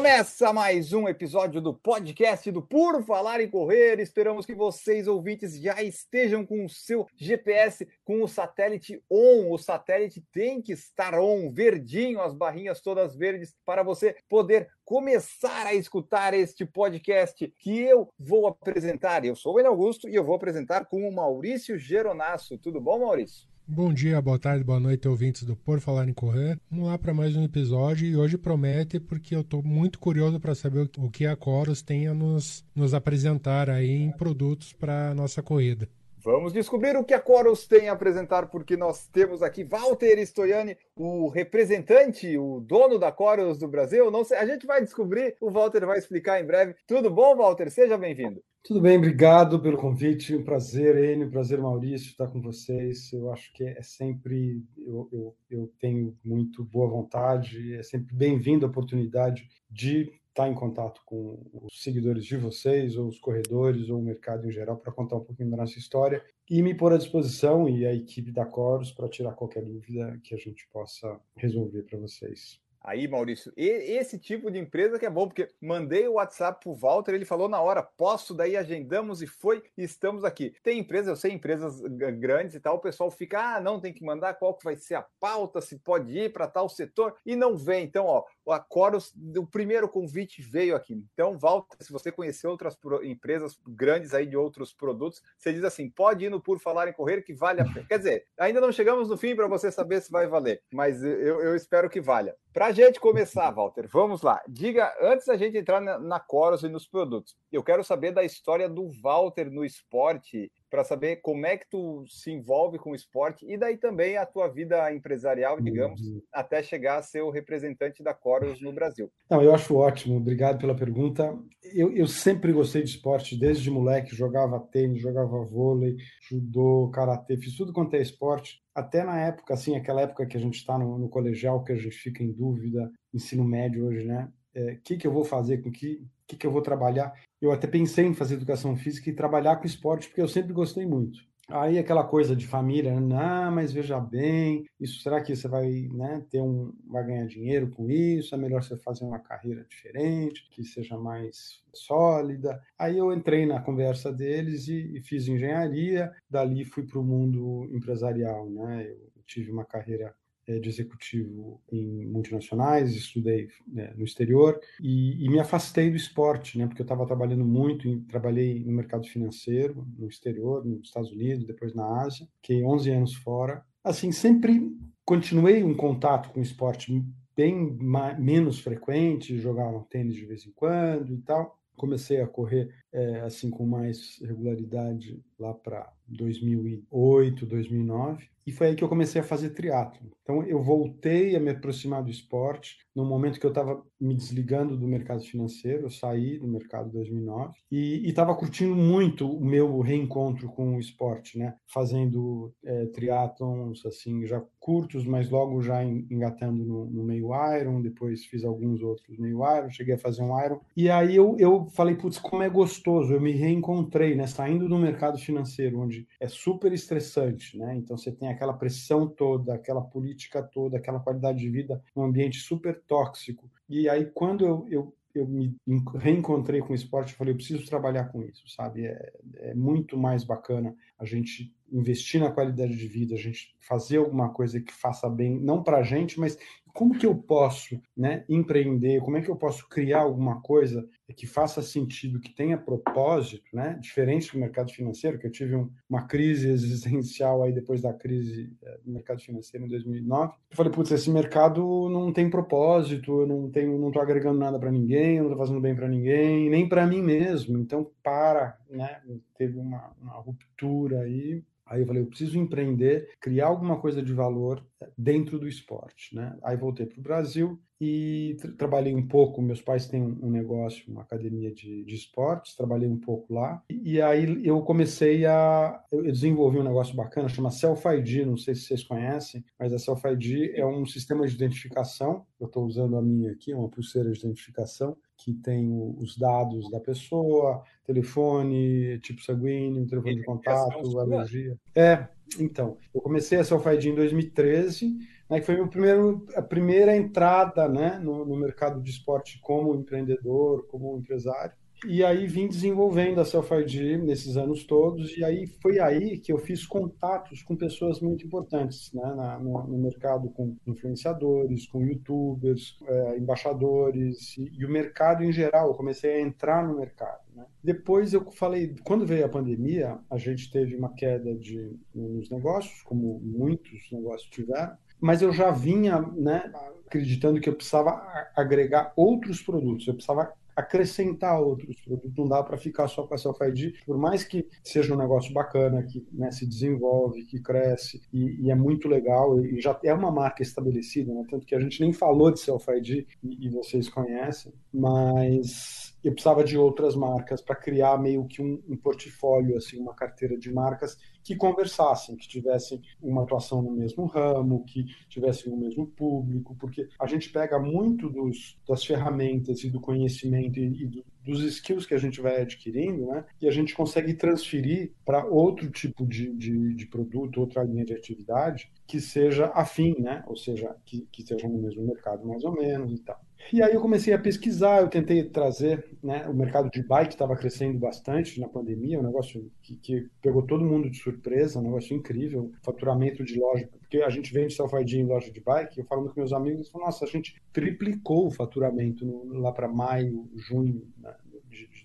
Começa mais um episódio do podcast do Por Falar em Correr. Esperamos que vocês, ouvintes, já estejam com o seu GPS com o satélite on. O satélite tem que estar on, verdinho, as barrinhas todas verdes, para você poder começar a escutar este podcast que eu vou apresentar. Eu sou o Enio Augusto e eu vou apresentar com o Maurício Geronasso. Tudo bom, Maurício? Bom dia, boa tarde, boa noite, ouvintes do Por Falar em Correr. Vamos lá para mais um episódio e hoje promete porque eu estou muito curioso para saber o que a Coros tem a nos, nos apresentar aí em produtos para a nossa corrida. Vamos descobrir o que a Coros tem a apresentar, porque nós temos aqui Walter Stoiani, o representante, o dono da Coros do Brasil. Não sei, a gente vai descobrir, o Walter vai explicar em breve. Tudo bom, Walter? Seja bem-vindo. Tudo bem, obrigado pelo convite. Um prazer, Enio, um prazer, Maurício, estar com vocês. Eu acho que é sempre, eu, eu, eu tenho muito boa vontade, é sempre bem-vindo a oportunidade de estar em contato com os seguidores de vocês, ou os corredores, ou o mercado em geral, para contar um pouquinho da nossa história e me pôr à disposição e a equipe da Coros para tirar qualquer dúvida que a gente possa resolver para vocês. Aí, Maurício, esse tipo de empresa que é bom, porque mandei o WhatsApp pro Walter, ele falou na hora, posso, daí agendamos e foi, e estamos aqui. Tem empresas, eu sei, empresas grandes e tal, o pessoal fica, ah, não, tem que mandar qual que vai ser a pauta, se pode ir para tal setor, e não vem. Então, ó, a Coros, o primeiro convite veio aqui. Então, Walter, se você conhecer outras empresas grandes aí de outros produtos, você diz assim, pode ir no Por Falar em Correr que vale a pena. Quer dizer, ainda não chegamos no fim para você saber se vai valer, mas eu, eu espero que valha. Para a gente começar, Walter, vamos lá. Diga, antes da gente entrar na, na Coros e nos produtos, eu quero saber da história do Walter no esporte, para saber como é que tu se envolve com o esporte e daí também a tua vida empresarial, digamos, uhum. até chegar a ser o representante da Coros no Brasil. Não, eu acho ótimo, obrigado pela pergunta. Eu, eu sempre gostei de esporte, desde moleque, jogava tênis, jogava vôlei, judô, karatê, fiz tudo quanto é esporte até na época, assim, aquela época que a gente está no, no, colegial, que a gente fica em dúvida, ensino médio hoje, né? É, que, que eu vou fazer, com que, que, que eu vou trabalhar? Eu até pensei em fazer educação física e trabalhar com esporte, porque eu sempre gostei muito. Aí aquela coisa de família, ah, mas veja bem, isso será que você vai, né, ter um, vai ganhar dinheiro com isso? É melhor você fazer uma carreira diferente, que seja mais sólida. Aí eu entrei na conversa deles e, e fiz engenharia. Dali fui para o mundo empresarial, né? Eu tive uma carreira de executivo em multinacionais, estudei né, no exterior e, e, me afastei do esporte, né, porque eu estava trabalhando muito, em, trabalhei no mercado financeiro, no exterior, nos Estados Unidos, depois na Ásia, fiquei 11 anos fora. Assim, sempre continuei um contato com o esporte bem menos frequente, jogava tênis de vez em quando e tal. Comecei a correr é, assim com mais regularidade lá para 2008, 2009 e foi aí que eu comecei a fazer triatlo. Então eu voltei a me aproximar do esporte no momento que eu estava me desligando do mercado financeiro, eu saí do mercado em 2009 e estava curtindo muito o meu reencontro com o esporte, né? Fazendo é, triatlons assim já curtos, mas logo já engatando no, no, meio Iron, depois fiz alguns outros meio Iron, cheguei a fazer um Iron e aí eu, eu falei putz como é gostoso, eu me reencontrei, né? Saindo do mercado financeiro onde é super estressante, né? Então você tem aquela pressão toda, aquela política toda, aquela qualidade de vida, um ambiente super tóxico. E aí, quando eu, eu, eu me reencontrei com o esporte, eu falei, eu preciso trabalhar com isso, sabe? É, é muito mais bacana a gente investir na qualidade de vida, a gente fazer alguma coisa que faça bem, não para a gente, mas como que eu posso né, empreender, como é que eu posso criar alguma coisa que faça sentido, que tenha propósito, né, diferente do mercado financeiro, que eu tive um, uma crise existencial aí depois da crise é, do mercado financeiro em 2009. Eu falei, putz, esse mercado não tem propósito, eu não tenho, não estou agregando nada para ninguém, eu não estou fazendo bem para ninguém, nem para mim mesmo. Então, para, né, teve uma, uma ruptura aí Aí eu falei, eu preciso empreender, criar alguma coisa de valor dentro do esporte. Né? Aí voltei para o Brasil e tra trabalhei um pouco. Meus pais têm um negócio, uma academia de, de esportes, trabalhei um pouco lá. E, e aí eu comecei a. Eu desenvolvi um negócio bacana, chama Self-ID. Não sei se vocês conhecem, mas a Self-ID é um sistema de identificação. Eu estou usando a minha aqui, uma pulseira de identificação que tem os dados da pessoa, telefone, tipo sanguíneo, telefone de contato, alergia. É, então, eu comecei a Self-ID em 2013, né, que foi meu primeiro, a primeira entrada né, no, no mercado de esporte como empreendedor, como empresário. E aí vim desenvolvendo a Self-ID nesses anos todos, e aí foi aí que eu fiz contatos com pessoas muito importantes né, na, no, no, mercado, com influenciadores, com youtubers, é, embaixadores, e, e, o mercado em geral. Eu comecei a entrar no mercado. Né? Depois eu falei, quando veio a pandemia, a gente teve uma queda de, nos negócios, como muitos negócios tiveram, mas eu já vinha né, acreditando que eu precisava agregar outros produtos, eu precisava acrescentar outros produtos, não dá para ficar só com a Self-ID, por mais que seja um negócio bacana, que né, se desenvolve, que cresce, e, e, é muito legal, e já é uma marca estabelecida, né? tanto que a gente nem falou de Self-ID, e, e vocês conhecem, mas eu precisava de outras marcas para criar meio que um, um, portfólio, assim, uma carteira de marcas que conversassem, que tivessem uma atuação no mesmo ramo, que tivessem o mesmo público, porque a gente pega muito dos, das ferramentas e do conhecimento e, e do, dos skills que a gente vai adquirindo, né? E a gente consegue transferir para outro tipo de, de, de, produto, outra linha de atividade que seja afim, né? Ou seja, que, que esteja no mesmo mercado mais ou menos e tal. E aí eu comecei a pesquisar, eu tentei trazer, né, o mercado de bike estava crescendo bastante na pandemia, um negócio que, que, pegou todo mundo de surpresa, um negócio incrível, faturamento de loja, porque a gente vende self-ID em loja de bike, eu falando com meus amigos, eles falam, nossa, a gente triplicou o faturamento no, lá para maio, junho, né,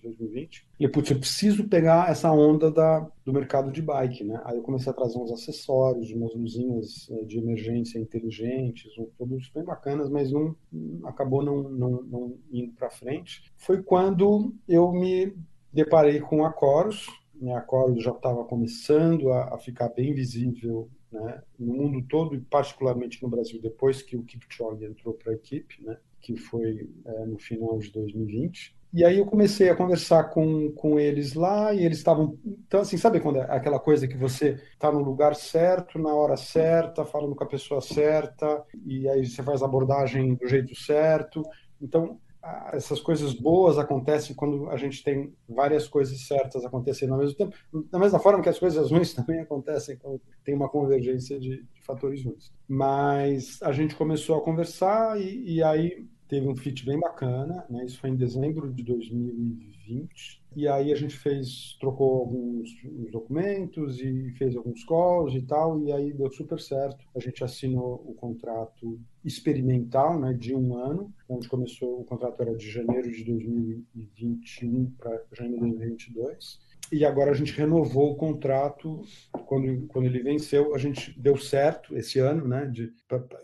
de, de 2020. E, putz, eu preciso pegar essa onda da, do mercado de bike, né? Aí eu comecei a trazer uns acessórios, umas luzinhas eh, de emergência inteligentes, uns produtos bem bacanas, mas não acabou não, não, não indo para frente. Foi quando eu me deparei com a Chorus, né? A Chorus já estava começando a, a ficar bem visível né, no mundo todo e particularmente no Brasil depois que o Kipchoge entrou para a equipe, né, que foi é, no final de 2020. E aí eu comecei a conversar com, com eles lá e eles estavam. Então, assim, sabe quando é aquela coisa que você está no lugar certo, na hora certa, falando com a pessoa certa, e aí você faz a abordagem do jeito certo. Então, essas coisas boas acontecem quando a gente tem várias coisas certas acontecendo ao mesmo tempo, da mesma forma que as coisas ruins também acontecem quando tem uma convergência de, de fatores ruins. Mas a gente começou a conversar e, e aí teve um fit bem bacana, né? Isso foi em dezembro de 2020. E aí a gente fez, trocou alguns documentos e fez alguns calls e tal, e aí deu super certo. A gente assinou o contrato experimental, né, de um ano, onde começou, o contrato era de janeiro de 2021 para janeiro de 2022 e agora a gente renovou o contrato quando, quando ele venceu. A gente deu certo esse ano, né? De,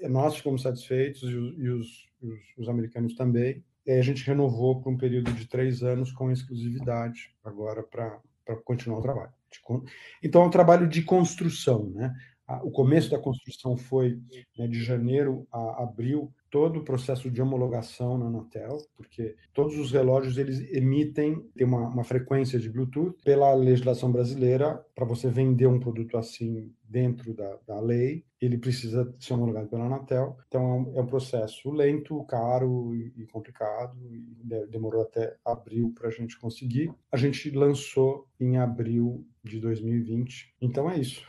nós ficamos satisfeitos e, e os, os, os, americanos também. E a gente renovou por um período de três anos com exclusividade agora para continuar o trabalho. Então é um trabalho de construção, né? O começo da construção foi né, de janeiro a abril todo o processo de homologação na Anatel, porque todos os relógios eles emitem tem uma, uma frequência de Bluetooth pela legislação brasileira para você vender um produto assim dentro da, da lei ele precisa ser homologado pela Anatel. Então é um, é um processo lento, caro e, complicado. E demorou até abril para a gente conseguir. A gente lançou em abril de 2020. Então é isso.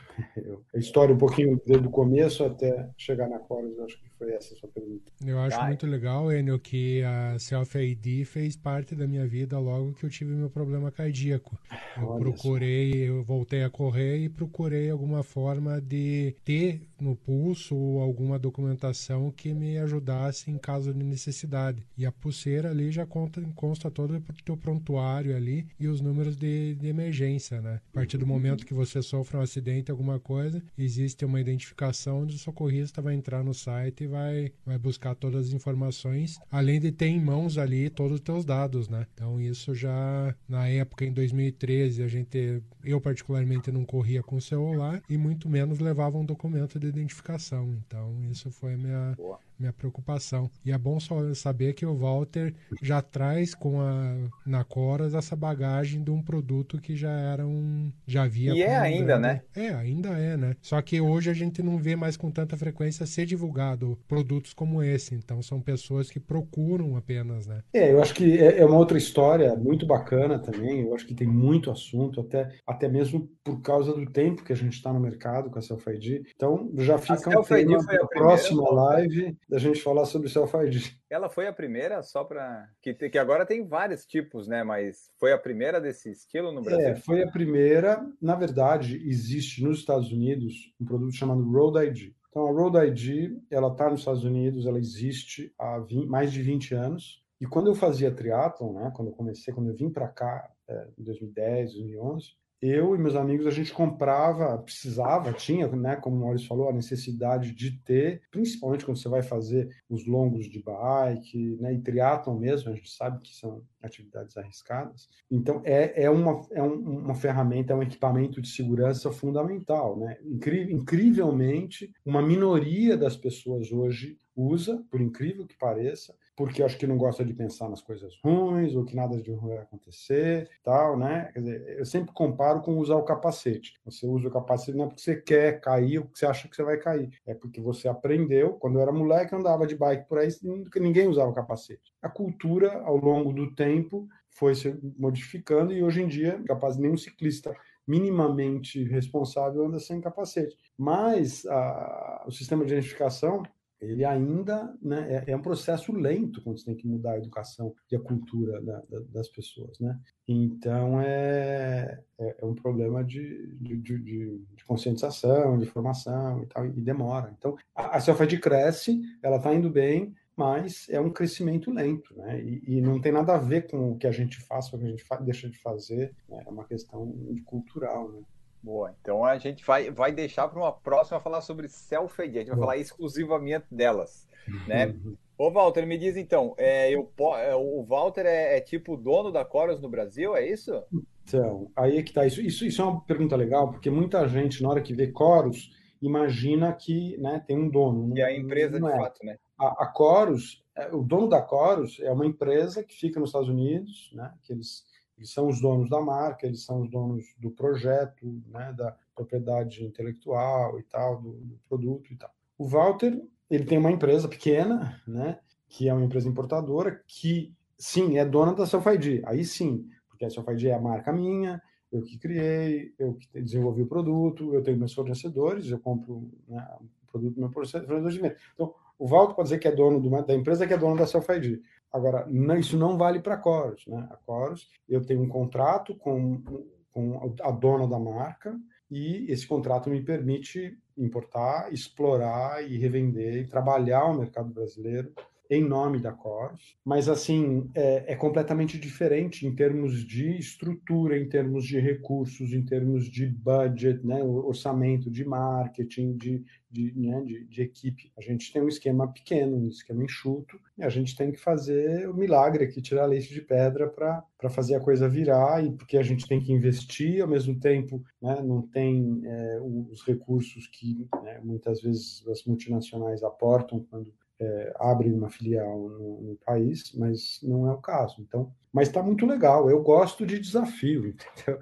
A história um pouquinho desde o começo até chegar na Chorus, acho que foi essa a sua pergunta. Eu acho Ai. muito legal, Enio, que a Self-ID fez parte da minha vida logo que eu tive meu problema cardíaco. Eu Olha procurei, eu voltei a correr e procurei alguma forma de ter no pulso ou alguma documentação que me ajudasse em caso de necessidade. E a pulseira ali já conta, consta todo o teu prontuário ali e os números de, de emergência, né? A partir do momento que você sofre um acidente, alguma coisa, existe uma identificação onde o socorrista vai entrar no site vai, vai buscar buscar todas as informações, além de ter em mãos ali todos os teus dados, né? Então isso já na época em 2013 a gente, eu particularmente não corria com celular e muito menos levava um documento de identificação. Então isso foi a minha Boa minha preocupação. E é bom só saber que o Walter já traz com a na Coras essa bagagem de um produto que já era um já havia E é ainda, grande... né? É, ainda é, né? Só que hoje a gente não vê mais com tanta frequência ser divulgado produtos como esse. Então são pessoas que procuram apenas, né? É, eu acho que é, é uma outra história muito bacana também. Eu acho que tem muito assunto, até até mesmo por causa do tempo que a gente está no mercado com a Self ID. Então já fica a um tema a próxima live da gente falar sobre self-ID. Ela foi a primeira, só para. Que, que agora tem vários tipos, né? Mas foi a primeira desse estilo no Brasil? É, foi a primeira. Na verdade, existe nos Estados Unidos um produto chamado Road ID. Então, a Road ID, ela está nos Estados Unidos, ela existe há 20, mais de 20 anos. E quando eu fazia triatlon, né, quando eu comecei, quando eu vim para cá, é, em 2010, 2011, eu e meus amigos a gente comprava, precisava, tinha, né, como o Maurício falou, a necessidade de ter, principalmente quando você vai fazer os longos de bike, né, e triatlon mesmo, a gente sabe que são atividades arriscadas. Então é, é, uma, é um, uma ferramenta, é um equipamento de segurança fundamental, né? Incri incrivelmente, uma minoria das pessoas hoje usa, por incrível que pareça, porque acho que não gosta de pensar nas coisas ruins ou que nada de ruim vai acontecer, tal, né? Quer dizer, eu sempre comparo com usar o capacete. Você usa o capacete não é porque você quer cair ou porque você acha que você vai cair, é porque você aprendeu. Quando eu era moleque, eu andava de bike por aí, ninguém usava o capacete. A cultura, ao longo do tempo, foi se modificando e hoje em dia, capaz nenhum ciclista minimamente responsável anda sem capacete. Mas a, o sistema de identificação ele ainda né, é, é, um processo lento quando você tem que mudar a educação e a cultura da, da, das pessoas, né? Então é, é, é um problema de, de, de, de, conscientização, de formação e tal, e demora. Então a, a Selfed cresce, ela está indo bem, mas é um crescimento lento, né? E, e, não tem nada a ver com o que a gente faz, o que a gente deixa de fazer, né? é uma questão cultural, né? Boa, então a gente vai, vai deixar para uma próxima falar sobre self-ID, a gente vai Boa. falar exclusivamente delas, né? Ô Walter, me diz então, é, eu, é, o Walter é, é tipo dono da Coros no Brasil, é isso? Então, aí é que tá, isso, isso, isso é uma pergunta legal, porque muita gente, na hora que vê Coros, imagina que né, tem um dono. E a empresa de é. fato, né? A, a Coros, é, o dono da Coros é uma empresa que fica nos Estados Unidos, né? Que eles eles são os donos da marca, eles são os donos do projeto, né, da propriedade intelectual e tal, do, do produto e tal. O Walter, ele tem uma empresa pequena, né, que é uma empresa importadora, que sim, é dona da Self-ID. Aí sim, porque a Self-ID é a marca minha, eu que criei, eu que desenvolvi o produto, eu tenho meus fornecedores, eu compro né, o produto do meu fornecedor de venda. Então, o Walter pode dizer que é dono da empresa que é dono da Self-ID. Agora, não, isso não vale para a Chorus. Né? A Chorus, eu tenho um contrato com, com a dona da marca e esse contrato me permite importar, explorar e revender e trabalhar o mercado brasileiro em nome da Cors, mas assim é, é, completamente diferente em termos de estrutura, em termos de recursos, em termos de budget, né, orçamento de marketing, de, de, né, de, de, equipe. A gente tem um esquema pequeno, um esquema enxuto, e a gente tem que fazer o milagre aqui, tirar leite de pedra para fazer a coisa virar, e porque a gente tem que investir, ao mesmo tempo né, não tem é, os recursos que né, muitas vezes as multinacionais aportam quando é, abrem uma filial no, no, país, mas não é o caso. Então, mas está muito legal. Eu gosto de desafio, entendeu?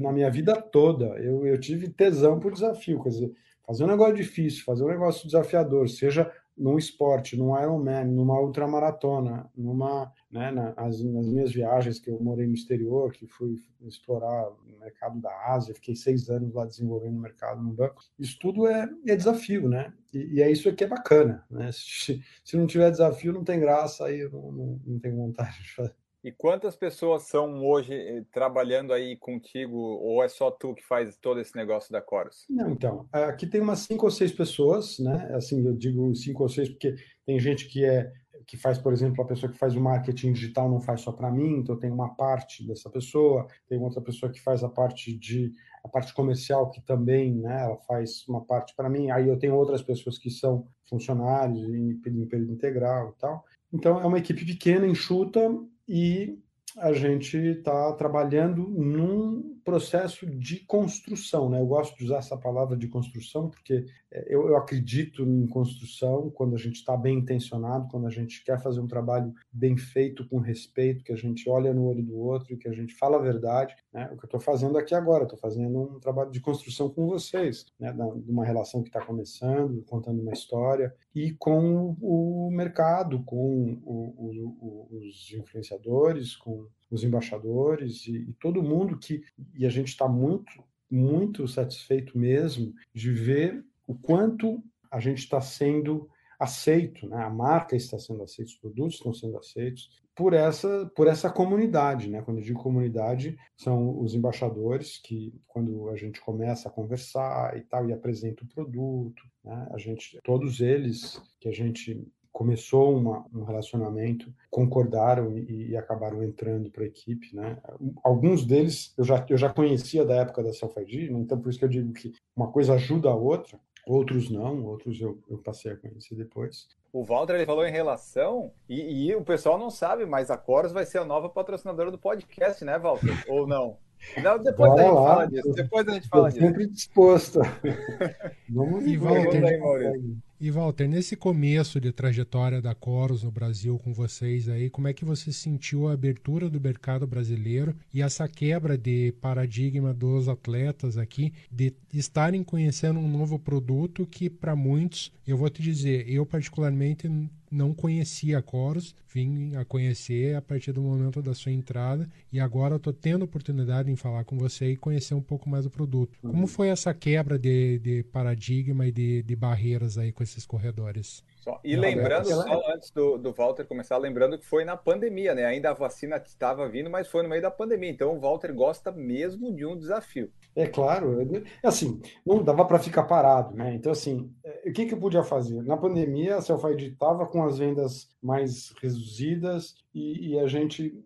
Na minha vida toda, eu, eu tive tesão por desafio, quer dizer, fazer um negócio difícil, fazer um negócio desafiador, seja num esporte, num Ironman, numa ultramaratona, numa, né, nas, nas, minhas viagens que eu morei no exterior, que fui explorar o mercado da Ásia, fiquei seis anos lá desenvolvendo o mercado no banco. Isso tudo é, é desafio, né? E, e, é isso que é bacana, né? Se, se, não tiver desafio, não tem graça, aí eu não, não, não tenho vontade de fazer. E quantas pessoas são hoje eh, trabalhando aí contigo, ou é só tu que faz todo esse negócio da Chorus? Não, então, aqui tem umas cinco ou seis pessoas, né? Assim, eu digo cinco ou seis porque tem gente que é que faz, por exemplo, a pessoa que faz o marketing digital não faz só para mim, então tem uma parte dessa pessoa, tem outra pessoa que faz a parte de a parte comercial que também, né, ela faz uma parte para mim. Aí eu tenho outras pessoas que são funcionários em, período integral e tal. Então é uma equipe pequena, enxuta e a gente está trabalhando num processo de construção. Né? Eu gosto de usar essa palavra de construção porque eu, eu acredito em construção quando a gente está bem intencionado, quando a gente quer fazer um trabalho bem feito, com respeito, que a gente olha no olho do outro e que a gente fala a verdade. Né? O que eu estou fazendo aqui agora, estou fazendo um trabalho de construção com vocês, né? de uma relação que está começando, contando uma história, e com o mercado, com o, o, os influenciadores, com os embaixadores e, e todo mundo que e a gente está muito muito satisfeito mesmo de ver o quanto a gente está sendo aceito, né? a marca está sendo aceita, os produtos estão sendo aceitos por essa por essa comunidade, né? Quando eu digo comunidade, são os embaixadores que quando a gente começa a conversar e tal e apresenta o produto, né? A gente todos eles que a gente começou uma, um relacionamento, concordaram e, e acabaram entrando para a equipe, né? Alguns deles eu já, eu já conhecia da época da Self ID, né? então por isso que eu digo que uma coisa ajuda a outra, outros não, outros eu, eu passei a conhecer depois. O Walter ele falou em relação, e, e o pessoal não sabe, mas a Coros vai ser a nova patrocinadora do podcast, né, Walter? Ou não? Não, depois Bora a gente lá. fala disso. Depois a gente fala disso. Sempre disposto. Vamos e Walter, aí, Maurício. E Walter, nesse começo de trajetória da Coros no Brasil com vocês aí, como é que você sentiu a abertura do mercado brasileiro e essa quebra de paradigma dos atletas aqui de estarem conhecendo um novo produto que para muitos, eu vou te dizer, eu particularmente não conhecia Coros, vim a conhecer a partir do momento da sua entrada e agora estou tendo oportunidade em falar com você e conhecer um pouco mais o produto. Como foi essa quebra de, de paradigma e de, de barreiras aí com esses corredores? Só, e lembrando, só antes do, do Walter começar, lembrando que foi na pandemia, né? Ainda a vacina estava vindo, mas foi no meio da pandemia. Então o Walter gosta mesmo de um desafio. É claro, é assim, não dava para ficar parado, né? Então, assim, é, o que, que eu podia fazer? Na pandemia, a Selfie estava com as vendas mais reduzidas e, e a gente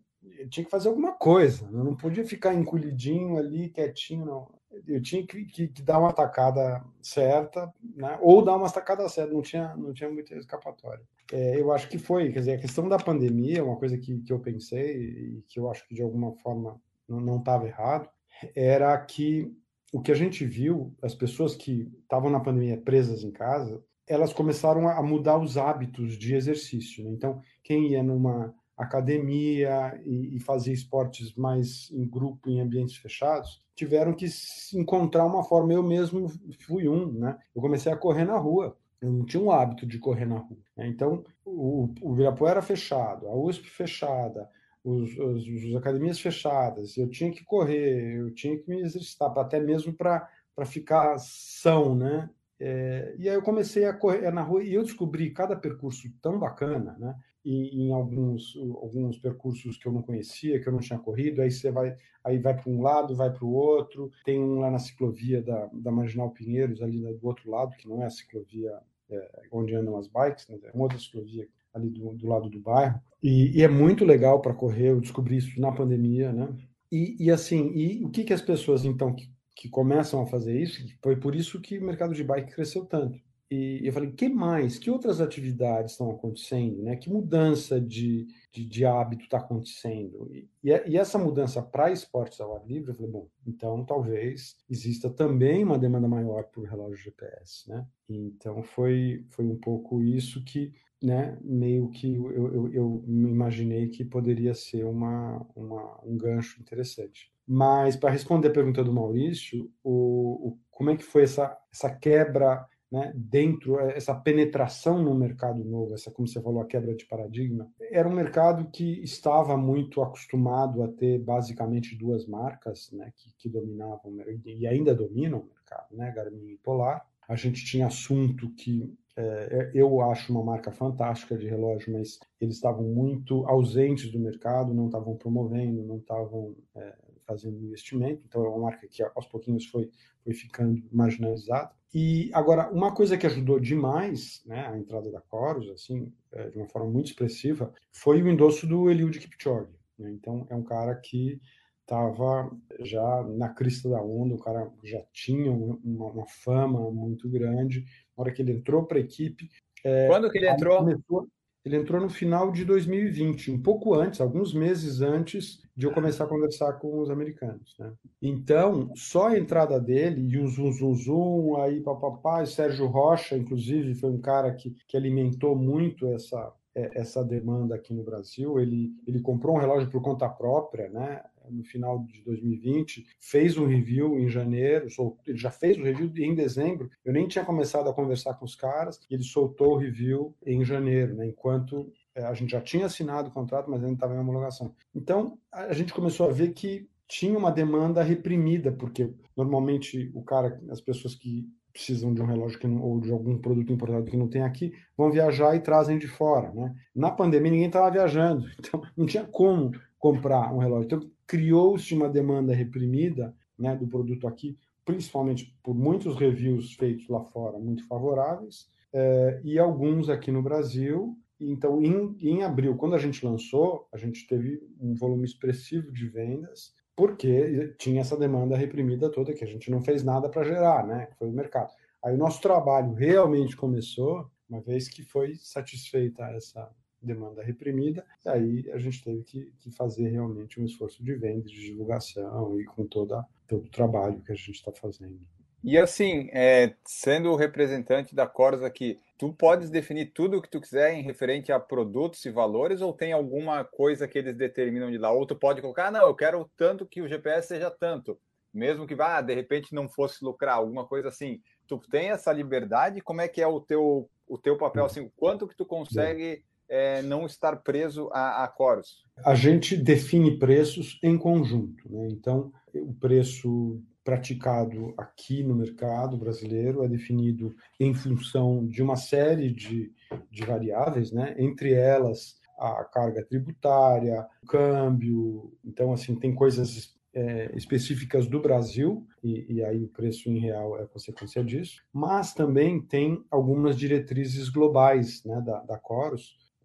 tinha que fazer alguma coisa, né? não podia ficar encolhidinho ali, quietinho, não eu tinha que, que, que, dar uma atacada certa, né? ou dar uma atacada certa, não tinha, não tinha muita escapatória. É, eu acho que foi, quer dizer, a questão da pandemia, é uma coisa que, que eu pensei e que eu acho que de alguma forma não estava errado, era que o que a gente viu, as pessoas que estavam na pandemia presas em casa, elas começaram a mudar os hábitos de exercício. Né? Então, quem ia numa academia e, e esportes mais em grupo, em ambientes fechados, tiveram que encontrar uma forma. Eu mesmo fui um, né? Eu comecei a correr na rua. Eu não tinha o hábito de correr na rua. Né? Então, o, o Virapuera fechado, a USP fechada, os, os, as academias fechadas, eu tinha que correr, eu tinha que me exercitar, até mesmo para ficar são, né? É, e aí eu comecei a correr na rua e eu descobri cada percurso tão bacana, né? Em alguns, alguns percursos que eu não conhecia, que eu não tinha corrido, aí você vai, aí vai para um lado, vai para o outro. Tem um lá na ciclovia da, da Marginal Pinheiros, ali do outro lado, que não é a ciclovia é, onde andam as bikes, né? é uma outra ciclovia ali do, do lado do bairro. E, e é muito legal para correr, eu descobri isso na pandemia, né? E, e assim, e o que, que as pessoas então que que começam a fazer isso, foi por isso que o mercado de bike cresceu tanto. E eu falei, que mais? Que outras atividades estão acontecendo? Né? Que mudança de, de, de hábito está acontecendo? E, e, essa mudança para esportes ao ar livre, eu falei, bom, então talvez exista também uma demanda maior por relógio GPS. Né? Então foi, foi um pouco isso que né, meio que eu, eu, eu imaginei que poderia ser uma, uma, um gancho interessante. Mas para responder a pergunta do Maurício, o, o, como é que foi essa, essa quebra né, dentro, essa penetração no mercado novo, essa, como você falou, a quebra de paradigma? Era um mercado que estava muito acostumado a ter basicamente duas marcas né, que, que dominavam e ainda dominam o mercado, né, Garmin e Polar. A gente tinha assunto que é, eu acho uma marca fantástica de relógio, mas eles estavam muito ausentes do mercado, não estavam promovendo, não estavam é, fazendo investimento, então é uma marca que aos pouquinhos foi, foi ficando marginalizada. E agora, uma coisa que ajudou demais né, a entrada da Coros, assim, é, de uma forma muito expressiva, foi o endosso do Eliud Kipchoge. Né? Então, é um cara que estava já na crista da onda, o cara já tinha uma, uma fama muito grande. Na hora que ele entrou para a equipe. É, Quando que ele entrou? Começou, ele entrou no final de 2020, um pouco antes, alguns meses antes de eu começar a conversar com os americanos. Né? Então, só a entrada dele e o zum, zum, zum, aí papapá, Sérgio Rocha, inclusive, foi um cara que, que alimentou muito essa, é, essa demanda aqui no Brasil. Ele, ele comprou um relógio por conta própria, né? No final de 2020, fez um review em janeiro, ele já fez o review em dezembro, eu nem tinha começado a conversar com os caras, e ele soltou o review em janeiro, né, enquanto é, a gente já tinha assinado o contrato, mas ainda estava em homologação. Então, a gente começou a ver que tinha uma demanda reprimida, porque normalmente o cara, as pessoas que precisam de um relógio que não, ou de algum produto importado que não tem aqui, vão viajar e trazem de fora. Né? Na pandemia, ninguém estava viajando, então não tinha como comprar um relógio. Então, criou-se uma demanda reprimida né, do produto aqui, principalmente por muitos reviews feitos lá fora muito favoráveis, é, e alguns aqui no Brasil. Então, em, em abril, quando a gente lançou, a gente teve um volume expressivo de vendas, porque tinha essa demanda reprimida toda que a gente não fez nada para gerar, né? Foi o mercado. Aí o nosso trabalho realmente começou uma vez que foi satisfeita essa demanda reprimida, e aí a gente teve que, que fazer realmente um esforço de venda, de divulgação e com toda, todo o trabalho que a gente está fazendo. E assim, é, sendo o representante da Coros aqui, tu podes definir tudo o que tu quiser em referente a produtos e valores, ou tem alguma coisa que eles determinam de lá? Ou tu pode colocar, ah, não, eu quero tanto que o GPS seja tanto, mesmo que vá, de repente não fosse lucrar, alguma coisa assim. Tu tem essa liberdade? Como é que é o teu, o teu papel? Assim, quanto que tu consegue é, não estar preso a, a Coros? A gente define preços em conjunto. Né? Então, o preço praticado aqui no mercado brasileiro é definido em função de uma série de, de variáveis, né? entre elas a carga tributária, o câmbio. Então, assim, tem coisas é, específicas do Brasil, e, e, aí o preço em real é consequência disso, mas também tem algumas diretrizes globais né, da, da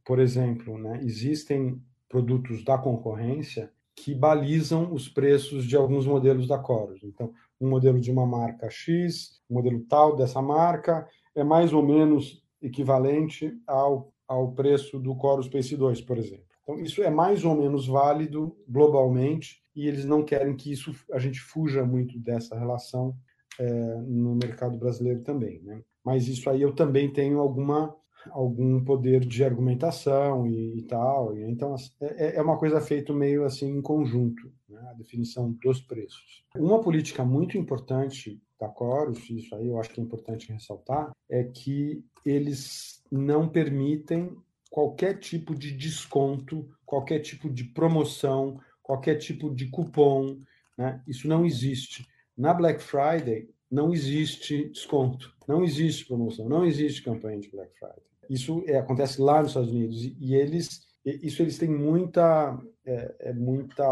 por exemplo, né, existem produtos da concorrência que balizam os preços de alguns modelos da Coros. Então, um modelo de uma marca X, um modelo tal dessa marca, é mais ou menos equivalente ao, ao preço do Coros Pace 2, por exemplo. Então, isso é mais ou menos válido globalmente e eles não querem que isso a gente fuja muito dessa relação é, no mercado brasileiro também. Né? Mas isso aí eu também tenho alguma algum poder de argumentação e, e tal. E, então, assim, é, é, é, uma coisa feita meio assim em conjunto, né? a definição dos preços. Uma política muito importante da Corus, isso aí eu acho que é importante ressaltar, é que eles não permitem qualquer tipo de desconto, qualquer tipo de promoção, qualquer tipo de cupom. Né? Isso não existe. Na Black Friday, não existe desconto, não existe promoção, não existe campanha de Black Friday. Isso é, acontece lá nos Estados Unidos e, eles isso eles têm muita é, é, muita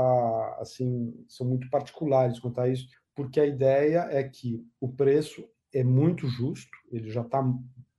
assim são muito particulares quanto a isso porque a ideia é que o preço é muito justo ele já está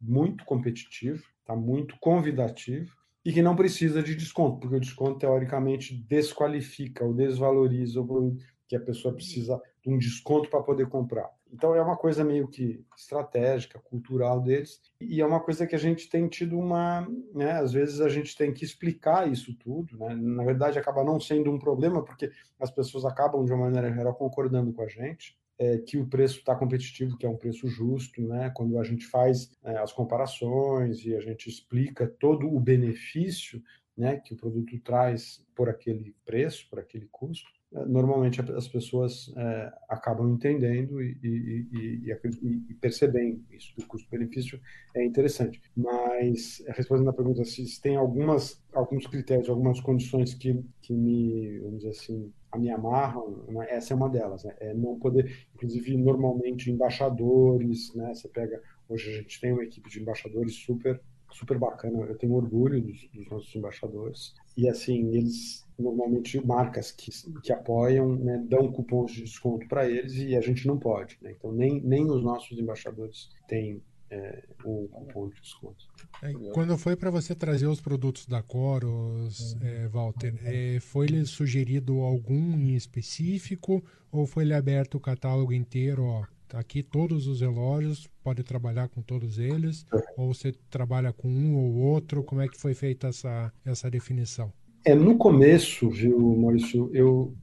muito competitivo está muito convidativo e que não precisa de desconto porque o desconto teoricamente desqualifica ou desvaloriza o que a pessoa precisa de um desconto para poder comprar então é uma coisa meio que estratégica, cultural deles, e é uma coisa que a gente tem tido uma, né, às vezes a gente tem que explicar isso tudo, né? Na verdade acaba não sendo um problema porque as pessoas acabam de uma maneira geral concordando com a gente. É, que o preço está competitivo, que é um preço justo, né? Quando a gente faz é, as comparações e a gente explica todo o benefício né, que o produto traz por aquele preço, por aquele custo, normalmente as pessoas é, acabam entendendo e, e, e, e, percebendo isso. O custo-benefício é interessante. Mas, respondendo à pergunta, se tem algumas, alguns critérios, algumas condições que, que me, vamos dizer assim, me amarram, né? essa é uma delas. Né? É não poder, inclusive, normalmente, embaixadores, né? Você pega, hoje a gente tem uma equipe de embaixadores super super bacana. Eu tenho orgulho dos, dos nossos embaixadores. E assim, eles normalmente marcas que, que apoiam né, dão cupons de desconto para eles e a gente não pode. Né? Então, nem, nem os nossos embaixadores têm é, um cupom de desconto. É, quando foi para você trazer os produtos da Coros, é, Walter, é, foi lhe sugerido algum em específico ou foi lhe aberto o catálogo inteiro? Ó, tá aqui todos os relógios, pode trabalhar com todos eles, ou você trabalha com um ou outro? Como é que foi feita essa, essa definição? É, no começo, viu, Maurício, eu,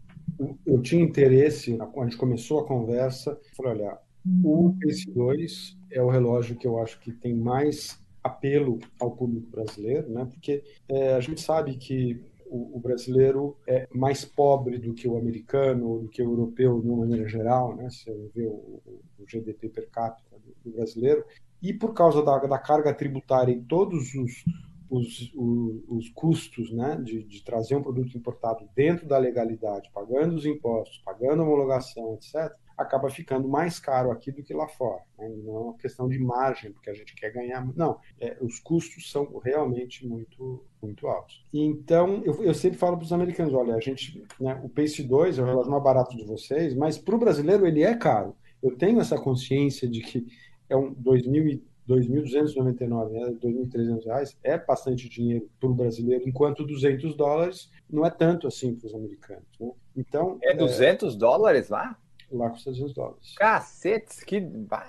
eu tinha interesse, a gente começou a conversa, falei, olha, o Pace 2 é o relógio que eu acho que tem mais apelo ao público brasileiro, né? Porque é, a gente sabe que o, o, brasileiro é mais pobre do que o americano, do que o europeu de uma maneira geral, né? Se você vê o, o GDP per capita do, do, brasileiro e por causa da, da carga tributária em todos os os, os, os, custos né, de, de, trazer um produto importado dentro da legalidade, pagando os impostos, pagando a homologação, etc., acaba ficando mais caro aqui do que lá fora. Né? Não é uma questão de margem, porque a gente quer ganhar. Não, é, os custos são realmente muito, muito altos. Então, eu, eu sempre falo para os americanos: olha, a gente, né, o Pace 2 é o relógio mais barato de vocês, mas para o brasileiro ele é caro. Eu tenho essa consciência de que é um 2000 2.299, né, 2.300 reais é bastante dinheiro para o brasileiro, enquanto 200 dólares não é tanto assim para os americanos. Né? Então é 200 é... dólares lá? Lá custa 200 dólares. Cacetes, que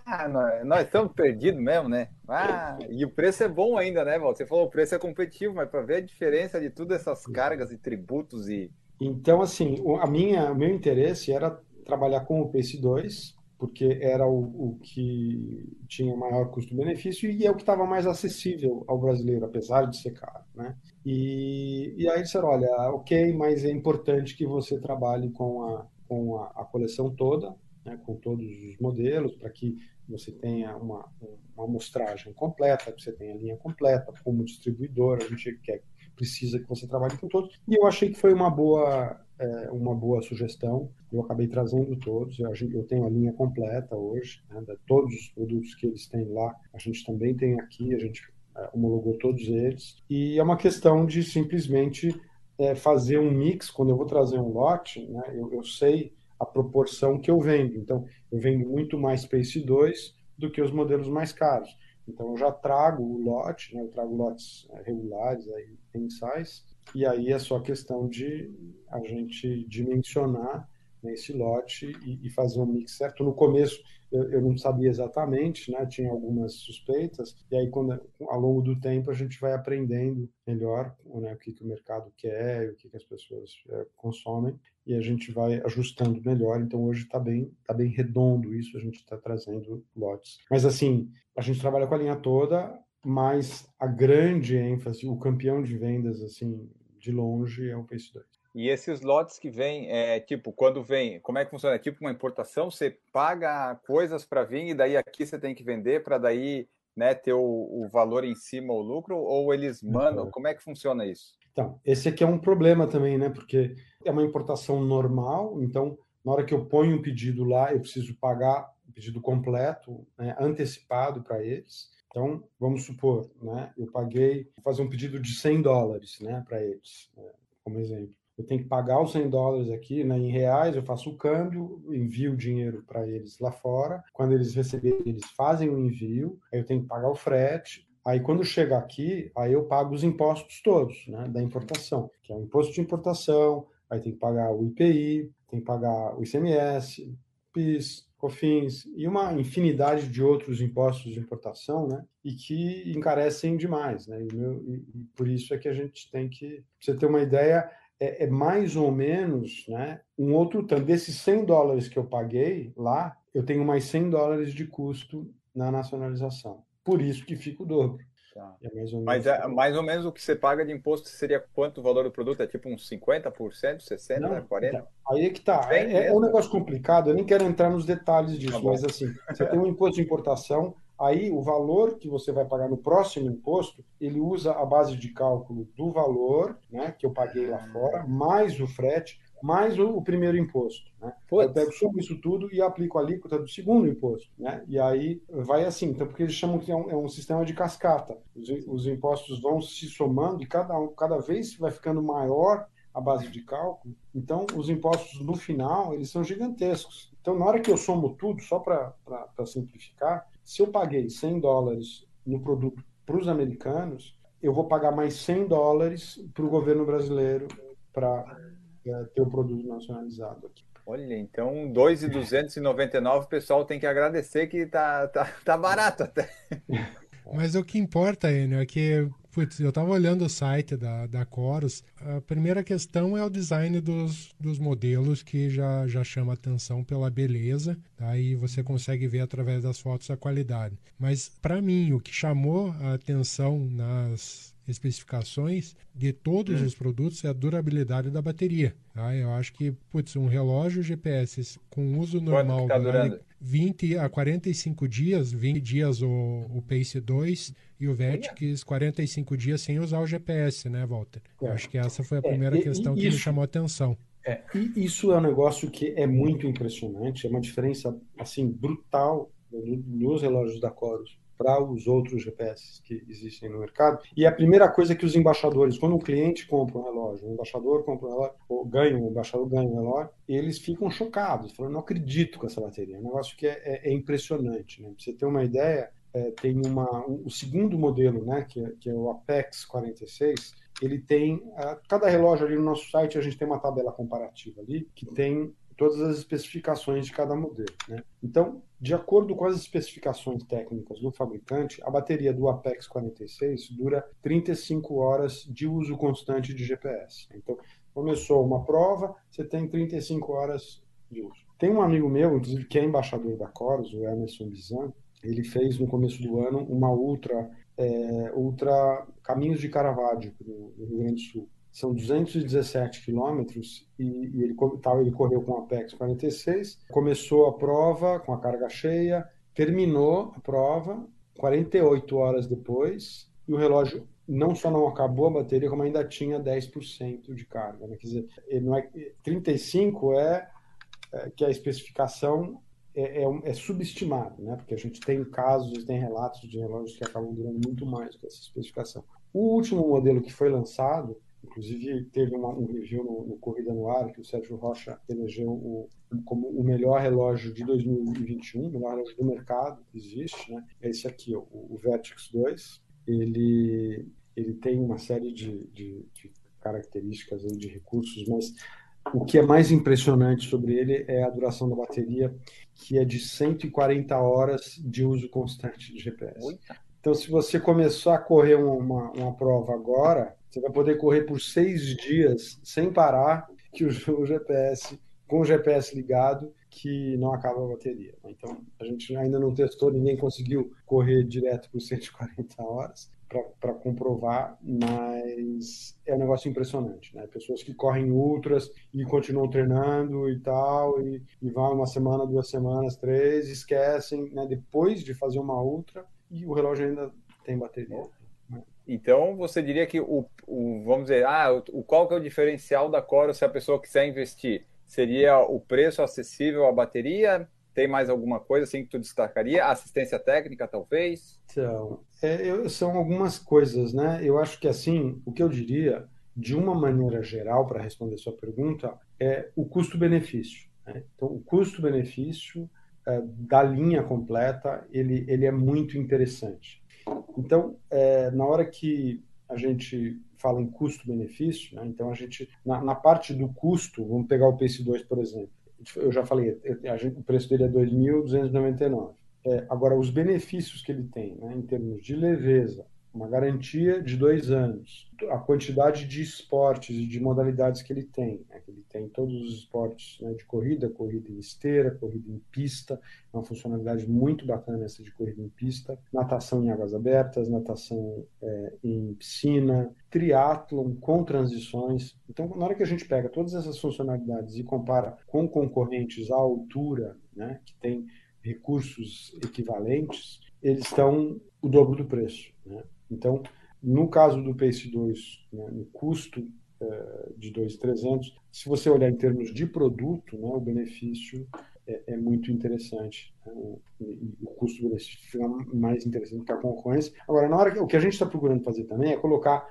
ah, nós, estamos perdidos mesmo, né? Ah, e o preço é bom ainda, né, Val? Você falou o preço é competitivo, mas para ver a diferença de todas essas cargas e tributos e então assim, a minha, o meu interesse era trabalhar com o Pace 2 porque era o, o que tinha maior custo-benefício e é o que estava mais acessível ao brasileiro, apesar de ser caro. Né? E, e aí disseram, olha, ok, mas é importante que você trabalhe com a, com a, a coleção toda, né, com todos os modelos, para que você tenha uma, uma amostragem completa, que você tenha a linha completa, como distribuidor, a gente quer, precisa que você trabalhe com todos. E eu achei que foi uma boa é uma boa sugestão. Eu acabei trazendo todos. Eu, eu tenho a linha completa hoje, né, todos os produtos que eles têm lá. A gente também tem aqui, a gente é, homologou todos eles. E é uma questão de simplesmente é, fazer um mix. Quando eu vou trazer um lote, né, eu, eu sei a proporção que eu vendo. Então, eu vendo muito mais Space 2 do que os modelos mais caros. Então, eu já trago o lote, né, eu trago lotes é, regulares, aí, mensais, e aí é só questão de a gente dimensionar né, esse lote e, e, fazer um mix certo. No começo eu, eu, não sabia exatamente, né, tinha algumas suspeitas, e aí quando, ao longo do tempo a gente vai aprendendo melhor né, o que, que o mercado quer, o que, que as pessoas é, consomem, e a gente vai ajustando melhor. Então hoje está bem, tá bem redondo isso, a gente está trazendo lotes. Mas assim, a gente trabalha com a linha toda, mas a grande ênfase, o campeão de vendas, assim, de longe, é o Pace 2. E esses lotes que vêm, é, tipo, quando vem, como é que funciona? É tipo uma importação, você paga coisas para vir e daí aqui você tem que vender para daí né, ter o, o, valor em cima, o lucro, ou eles mandam? Como é que funciona isso? Então, esse aqui é um problema também, né? Porque é uma importação normal, então, na hora que eu ponho um pedido lá, eu preciso pagar o pedido completo, né, antecipado para eles. Então, vamos supor, né, eu paguei, vou fazer um pedido de 100 dólares né, para eles, né, como exemplo. Eu tenho que pagar os 100 dólares aqui né, em reais, eu faço o câmbio, envio o dinheiro para eles lá fora. Quando eles receberem, eles fazem o envio, aí eu tenho que pagar o frete, Aí, quando chega aqui, aí eu pago os impostos todos né, da importação, que é o imposto de importação, aí tem que pagar o IPI, tem que pagar o ICMS, PIS, COFINS e uma infinidade de outros impostos de importação, né? E que encarecem demais, né? E, meu, e, e por isso é que a gente tem que, pra você ter uma ideia, é, é, mais ou menos, né? Um outro tanto desses 100 dólares que eu paguei lá, eu tenho mais 100 dólares de custo na nacionalização. Por isso que fica o dobro. Tá. É mais Mas é, mais ou menos o que você paga de imposto seria quanto o valor do produto? É tipo uns 50%, 60%, Não, 40%? Então, aí é que tá. É, é, um negócio complicado, eu nem quero entrar nos detalhes disso, tá mas assim, você tem um imposto de importação, aí o valor que você vai pagar no próximo imposto, ele usa a base de cálculo do valor né, que eu paguei lá fora, mais o frete, mais o, primeiro imposto. Né? Eu pego sumo isso tudo e aplico a alíquota do segundo imposto. Né? E aí vai assim, então, porque eles chamam que é um, é um sistema de cascata. Os, os, impostos vão se somando e cada, cada vez vai ficando maior a base de cálculo. Então, os impostos no final, eles são gigantescos. Então, na hora que eu somo tudo, só para simplificar, se eu paguei 100 dólares no produto para os americanos, eu vou pagar mais 100 dólares para o governo brasileiro para é, ter o produto nacionalizado aqui. Olha, então 2,299 o pessoal tem que agradecer que tá, tá, tá barato até. Mas o que importa, Enio, é que Putz, eu estava olhando o site da, da Chorus. A primeira questão é o design dos, dos modelos, que já, já chama atenção pela beleza. Aí tá? você consegue ver através das fotos a qualidade. Mas, para mim, o que chamou a atenção nas especificações de todos hum. os produtos é a durabilidade da bateria. Tá? Eu acho que, putz, um relógio GPS com uso normal tá durando? 20 a 45 dias, 20 dias o, o Pace 2 e o Vertix 45 dias sem usar o GPS, né, Walter? É. Acho que essa foi a é, primeira é, questão que me chamou a atenção. É, e isso é um negócio que é muito impressionante, é uma diferença assim brutal nos relógios da Corus para os outros GPS que existem no mercado. E a primeira coisa é que os embaixadores, quando um cliente compra um relógio, um embaixador compra um relógio, ou ganha, um embaixador ganha um relógio, eles ficam chocados, falando, não acredito com essa bateria. É um negócio que é, é, é impressionante. Né? Você ter uma ideia, é, tem uma, um, o segundo modelo, né, que, é, que é o Apex 46, ele tem, uh, cada relógio ali no nosso site, a gente tem uma tabela comparativa ali, que tem todas as especificações de cada modelo. Né? Então, de acordo com as especificações técnicas do fabricante, a bateria do Apex 46 dura 35 horas de uso constante de GPS. Então, começou uma prova, você tem 35 horas de uso. Tem um amigo meu, inclusive, que é embaixador da Coros, o Emerson Bizan, ele fez no começo do ano uma ultra, é, ultra Caminhos de Caravaggio, no Rio Grande do Sul são 217 quilômetros e, e ele, tal, ele correu com a Apex 46, começou a prova com a carga cheia, terminou a prova 48 horas depois e o relógio não só não acabou a bateria, como ainda tinha 10% de carga. Né? Quer dizer, ele não é, 35 é, é que a especificação é, é, é, subestimado, né? porque a gente tem casos, tem relatos de relógios que acabam durando muito mais que essa especificação. O último modelo que foi lançado Inclusive, teve uma, um review no, no, Corrida no Ar que o Sérgio Rocha elegeu o, como o melhor relógio de 2021, o melhor relógio do mercado que existe. Né? É esse aqui, o, o Vertex 2. Ele, ele tem uma série de, de, de características, aí, de recursos, mas o que é mais impressionante sobre ele é a duração da bateria, que é de 140 horas de uso constante de GPS. Então, se você começar a correr uma, uma prova agora, você vai poder correr por seis dias sem parar, que o, o GPS, com o GPS ligado, que não acaba a bateria. Então, a gente ainda não testou, ninguém conseguiu correr direto por 140 horas para comprovar, mas é um negócio impressionante, né? Pessoas que correm ultras e continuam treinando e tal, e, e vão uma semana, duas semanas, três, esquecem, né? Depois de fazer uma ultra, e o relógio ainda tem bateria. Então, você diria que o, o vamos dizer, ah, o, qual que é o diferencial da Coro se a pessoa quiser investir? Seria o preço acessível à bateria? Tem mais alguma coisa assim que tu destacaria? Assistência técnica, talvez? Então, é, eu, são algumas coisas, né? Eu acho que assim, o que eu diria, de uma maneira geral, para responder sua pergunta, é o custo-benefício. Né? Então, o custo-benefício é, da linha completa, ele, ele é muito interessante. Então, é, na hora que a gente fala em custo-benefício, né, então a gente, na, na, parte do custo, vamos pegar o Pace 2, por exemplo, eu já falei, gente, o preço dele é 2.299. É, agora, os benefícios que ele tem, né, em termos de leveza, uma garantia de dois anos, a quantidade de esportes e de modalidades que ele tem. Né? Ele tem todos os esportes né, de corrida, corrida em esteira, corrida em pista, é uma funcionalidade muito bacana essa de corrida em pista, natação em águas abertas, natação é, em piscina, triatlon com transições. Então, na hora que a gente pega todas essas funcionalidades e compara com concorrentes à altura, né, que tem recursos equivalentes, eles estão o dobro do preço. Né? Então, no caso do Pace 2, né, no custo é, de 2,300, se você olhar em termos de produto, né, o benefício é, é muito interessante. Né? O, o custo-benefício fica mais interessante que a concorrência. Agora, na hora que, o que a gente está procurando fazer também é colocar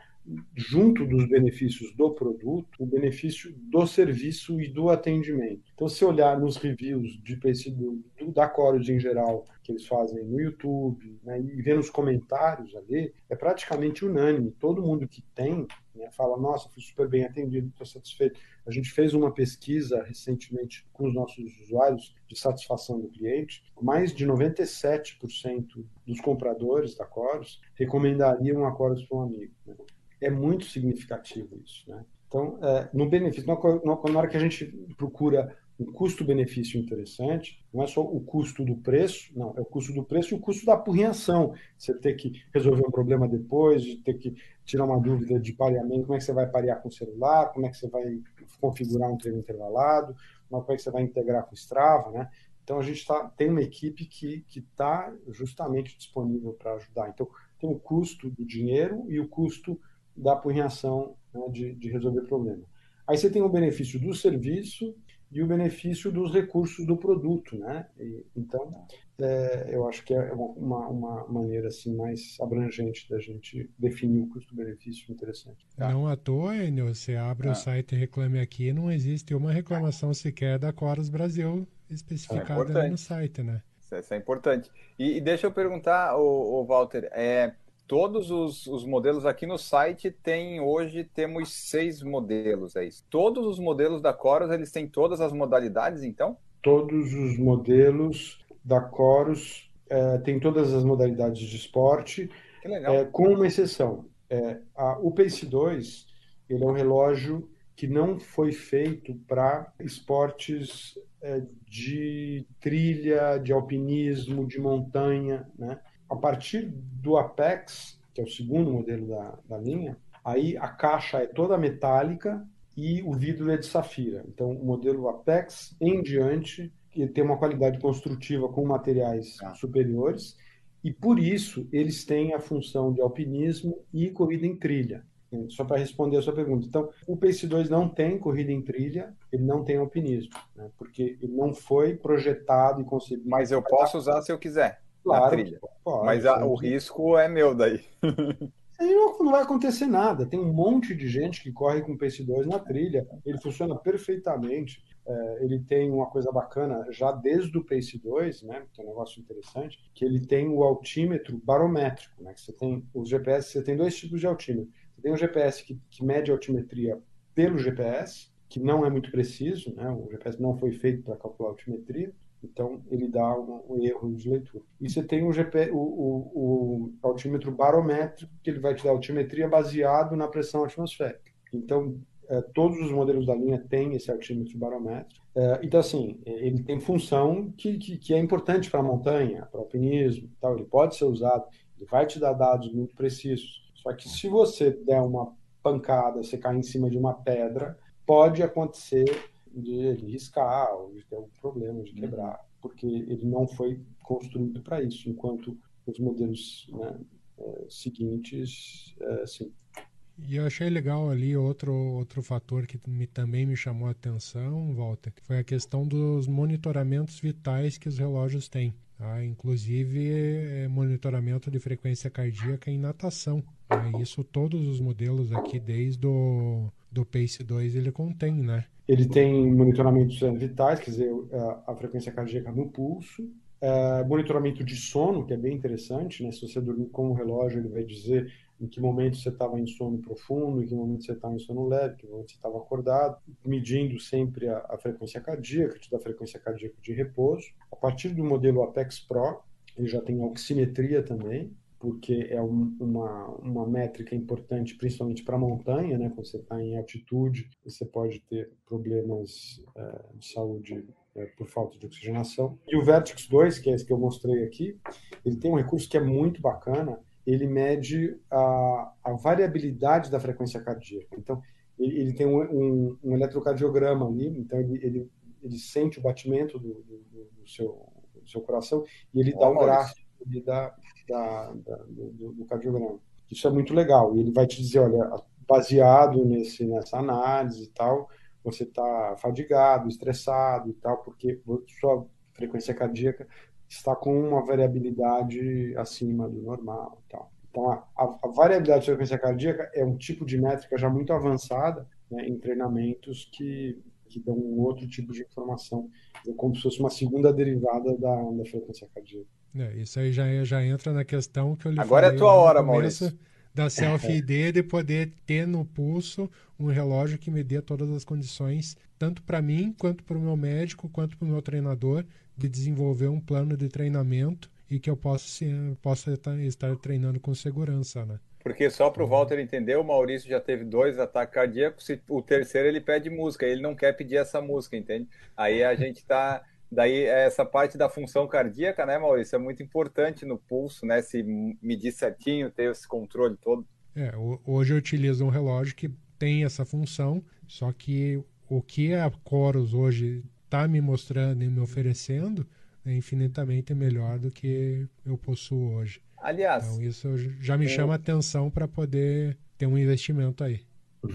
junto dos benefícios do produto, o benefício do serviço e do atendimento. Então, se olhar nos reviews de do, do, da Chorus em geral, que eles fazem no YouTube, né, e vendo os comentários ali, é praticamente unânime. Todo mundo que tem né, fala: Nossa, fui super bem atendido, estou satisfeito. A gente fez uma pesquisa recentemente com os nossos usuários de satisfação do cliente. Mais de 97% dos compradores da Chorus recomendariam a Chorus para um amigo. Né? É muito significativo isso. Né? Então, é, no benefício, na hora que a gente procura um custo-benefício interessante, não é só o custo do preço, não, é o custo do preço e o custo da apurreação. Você ter que resolver um problema depois, de ter que tirar uma dúvida de pareamento, como é que você vai parear com o celular, como é que você vai configurar um treino intervalado, como é que você vai integrar com o Strava, né? Então a gente tá, tem uma equipe que está justamente disponível para ajudar. Então tem o custo do dinheiro e o custo da apurreação né, de, de resolver problema. Aí você tem o benefício do serviço e o benefício dos recursos do produto, né? E, então, é, eu acho que é uma, uma, maneira assim mais abrangente da gente definir o custo-benefício interessante. Tá? Não à toa, Enio, você abre ah. o site Reclame Aqui, não existe uma reclamação sequer da Coros Brasil especificada é no site, né? Isso é importante. E, e deixa eu perguntar, o, Walter, é, Todos os, os, modelos aqui no site tem hoje temos seis modelos, é isso. Todos os modelos da Chorus eles têm todas as modalidades, então? Todos os modelos da Chorus é, têm todas as modalidades de esporte, é, com uma exceção. É, a, o Pace 2 ele é um relógio que não foi feito para esportes é, de trilha, de alpinismo, de montanha, né? A partir do Apex, que é o segundo modelo da, da linha, aí a caixa é toda metálica e o vidro é de safira. Então, o modelo Apex em diante ele tem uma qualidade construtiva com materiais ah. superiores e por isso eles têm a função de alpinismo e corrida em trilha. Só para responder a sua pergunta. Então, o Pace 2 não tem corrida em trilha, ele não tem alpinismo, né? porque ele não foi projetado e concebido. Mas eu posso usar se eu quiser claro, na trilha. Pode, Mas a, o risco é meu daí. Aí não vai acontecer nada. Tem um monte de gente que corre com PS2 na trilha. Ele funciona perfeitamente. É, ele tem uma coisa bacana já desde o Pace 2, né, que é um negócio interessante, que ele tem o altímetro barométrico, né, que você tem os GPS, você tem dois tipos de altímetro. Você tem um GPS que, que mede a altimetria pelo GPS, que não é muito preciso, né, o GPS não foi feito para calcular a altimetria, então, ele dá um, um erro de leitura. E você tem o, GP, o, o, o, altímetro barométrico, que ele vai te dar altimetria baseado na pressão atmosférica. Então, é, todos os modelos da linha têm esse altímetro barométrico. É, então, assim, ele tem função que, que, que é importante para a montanha, para o alpinismo tal. Ele pode ser usado, ele vai te dar dados muito precisos. Só que se você der uma pancada, você cair em cima de uma pedra, pode acontecer de ele riscar ou de ter algum problema de quebrar, uhum. porque ele não foi construído para isso, enquanto os modelos né, é, seguintes, é, sim. E eu achei legal ali outro, outro fator que me, também me chamou a atenção, Walter, foi a questão dos monitoramentos vitais que os relógios têm. Tá? Inclusive é, monitoramento de frequência cardíaca em natação. Tá? Isso todos os modelos aqui, desde o do Pace 2, ele contém, né? Ele tem monitoramentos vitais, quer dizer, a, frequência cardíaca no pulso, é, monitoramento de sono, que é bem interessante, né? Se você dormir com o relógio, ele vai dizer em que momento você estava em sono profundo, em que momento você estava em sono leve, em que momento você estava acordado, medindo sempre a, a frequência cardíaca, te dá frequência cardíaca de repouso. A partir do modelo Apex Pro, ele já tem oximetria também, porque é um, uma, uma métrica importante, principalmente para a montanha, né? Quando você está em altitude, você pode ter problemas é, de saúde é, por falta de oxigenação. E o Vertex 2, que é esse que eu mostrei aqui, ele tem um recurso que é muito bacana, ele mede a, a variabilidade da frequência cardíaca. Então, ele, ele tem um, um, um, eletrocardiograma ali, então ele, ele, ele sente o batimento do, do, do, seu, do seu coração e ele dá um gráfico da, da, da do, do, cardiograma. Isso é muito legal. Ele vai te dizer, olha, baseado nesse, nessa análise e tal, você está fadigado, estressado e tal, porque sua frequência cardíaca está com uma variabilidade acima do normal e tal. Então, a, a, variabilidade de frequência cardíaca é um tipo de métrica já muito avançada né, em treinamentos que que dão um outro tipo de informação, é como se fosse uma segunda derivada da, da frequência cardíaca. É, isso aí já, já entra na questão que eu lhe Agora é tua hora, Maurício. Da selfie-ID de poder ter no pulso um relógio que me dê todas as condições, tanto para mim, quanto para o meu médico, quanto para o meu treinador, de desenvolver um plano de treinamento e que eu possa, possa estar treinando com segurança, né? Porque só para o Walter entender, o Maurício já teve dois ataques cardíacos, o terceiro ele pede música, ele não quer pedir essa música, entende? Aí a gente está Daí essa parte da função cardíaca, né, Maurício, é muito importante no pulso, né? Se medir certinho, ter esse controle todo. É, hoje eu utilizo um relógio que tem essa função, só que o que a Coros hoje está me mostrando e me oferecendo é infinitamente melhor do que eu possuo hoje. Aliás, então isso já me chama atenção para poder ter um investimento aí.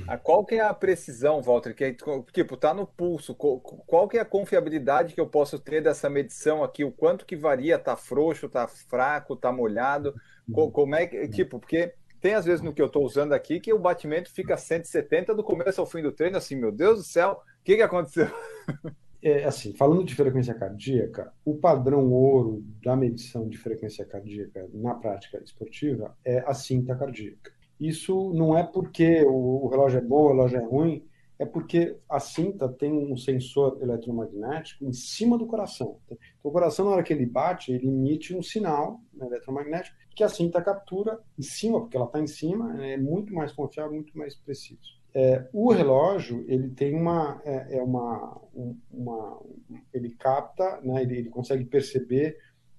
A qual que é a precisão, Walter? Que é, tipo, tá no pulso. Qual, qual, que é a confiabilidade que eu posso ter dessa medição aqui? O quanto que varia? Tá frouxo, tá fraco, tá molhado? Como é que, tipo, porque tem às vezes no que eu estou usando aqui que o batimento fica 170 do começo ao fim do treino, assim, meu Deus do céu, o que, que aconteceu? É, assim, falando de frequência cardíaca, o padrão ouro da medição de frequência cardíaca na prática esportiva é a cinta cardíaca. Isso não é porque o relógio é bom, o relógio é ruim, é porque a cinta tem um sensor eletromagnético em cima do coração. Então, o coração, na hora que ele bate, ele emite um sinal né, eletromagnético que a cinta captura em cima, porque ela está em cima, é muito mais confiável, muito mais preciso. É, o relógio, ele tem uma, é, é uma, uma, ele capta, né, ele, ele consegue perceber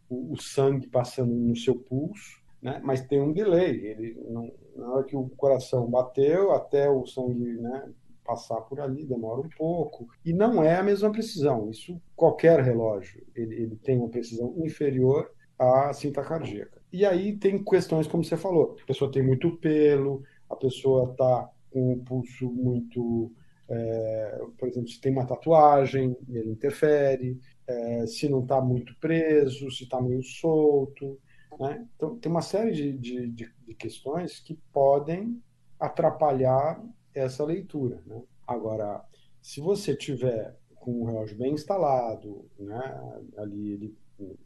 o, o sangue passando no seu pulso, né? mas tem um delay. Ele não, na hora que o coração bateu, até o sangue né, passar por ali demora um pouco. E não é a mesma precisão. Isso qualquer relógio ele, ele tem uma precisão inferior à cinta cardíaca. E aí tem questões como você falou. A pessoa tem muito pelo, a pessoa está com o pulso muito é, por exemplo, se tem uma tatuagem, ele interfere, é, se não está muito preso, se está meio solto. Né? Então, tem uma série de, de, de, de, questões que podem atrapalhar essa leitura. Né? Agora, se você tiver com o relógio bem instalado, né, ali ele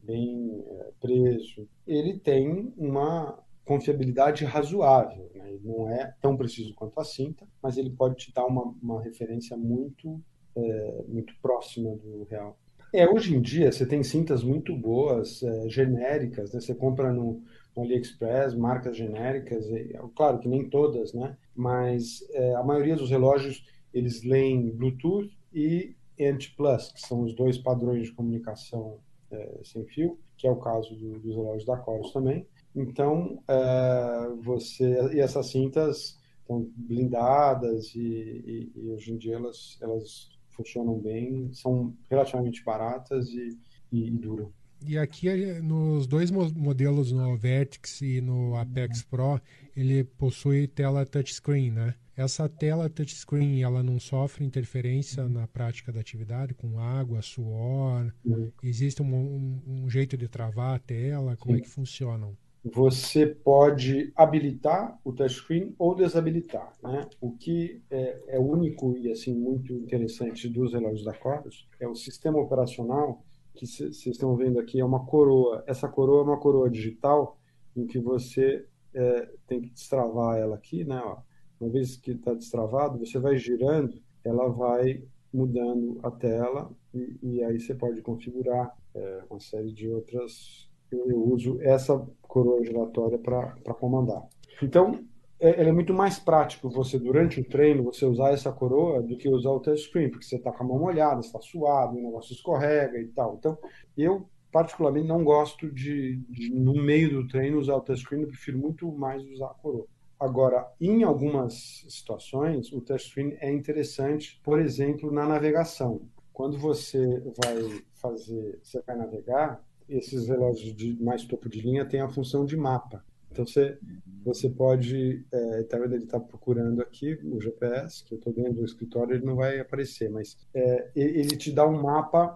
bem é, preso, ele tem uma confiabilidade razoável. Né? Não é tão preciso quanto a cinta, mas ele pode te dar uma, uma referência muito, é, muito próxima do real. É, hoje em dia você tem cintas muito boas, é, genéricas, né? Você compra no, no, AliExpress, marcas genéricas, e, claro que nem todas, né? Mas é, a maioria dos relógios eles leem Bluetooth e NT Plus, que são os dois padrões de comunicação é, sem fio, que é o caso do, dos relógios da Corus também. Então, é, você e essas cintas estão blindadas e, e, e hoje em dia elas, elas funcionam bem, são relativamente baratas e, e, e duram. E aqui nos dois modelos, no Vertex e no Apex Pro, ele possui tela touchscreen, né? Essa tela touchscreen, ela não sofre interferência na prática da atividade, com água, suor? Uhum. Existe um, um, um, jeito de travar a tela? Como é Sim. é que funcionam? Você pode habilitar o touchscreen ou desabilitar. Né? O que é, é, único e assim muito interessante dos relógios da Corus é o sistema operacional que vocês estão vendo aqui é uma coroa. Essa coroa é uma coroa digital em que você é, tem que destravar ela aqui, né? Ó. Uma vez que está destravado, você vai girando, ela vai mudando a tela e, e aí você pode configurar é, uma série de outras eu uso essa coroa giratória para comandar. Então, é, é, muito mais prático você, durante o treino, você usar essa coroa do que usar o touchscreen, porque você está com a mão molhada, está suado, o negócio escorrega e tal. Então, eu particularmente não gosto de, de no meio do treino, usar o touchscreen, eu prefiro muito mais usar a coroa. Agora, em algumas situações, o touchscreen é interessante, por exemplo, na navegação. Quando você vai fazer, você vai navegar, esses relógios de mais topo de linha têm a função de mapa. Então você, você pode, é, tá ele está procurando aqui o GPS, que eu estou dentro do escritório, ele não vai aparecer, mas é, ele te dá um mapa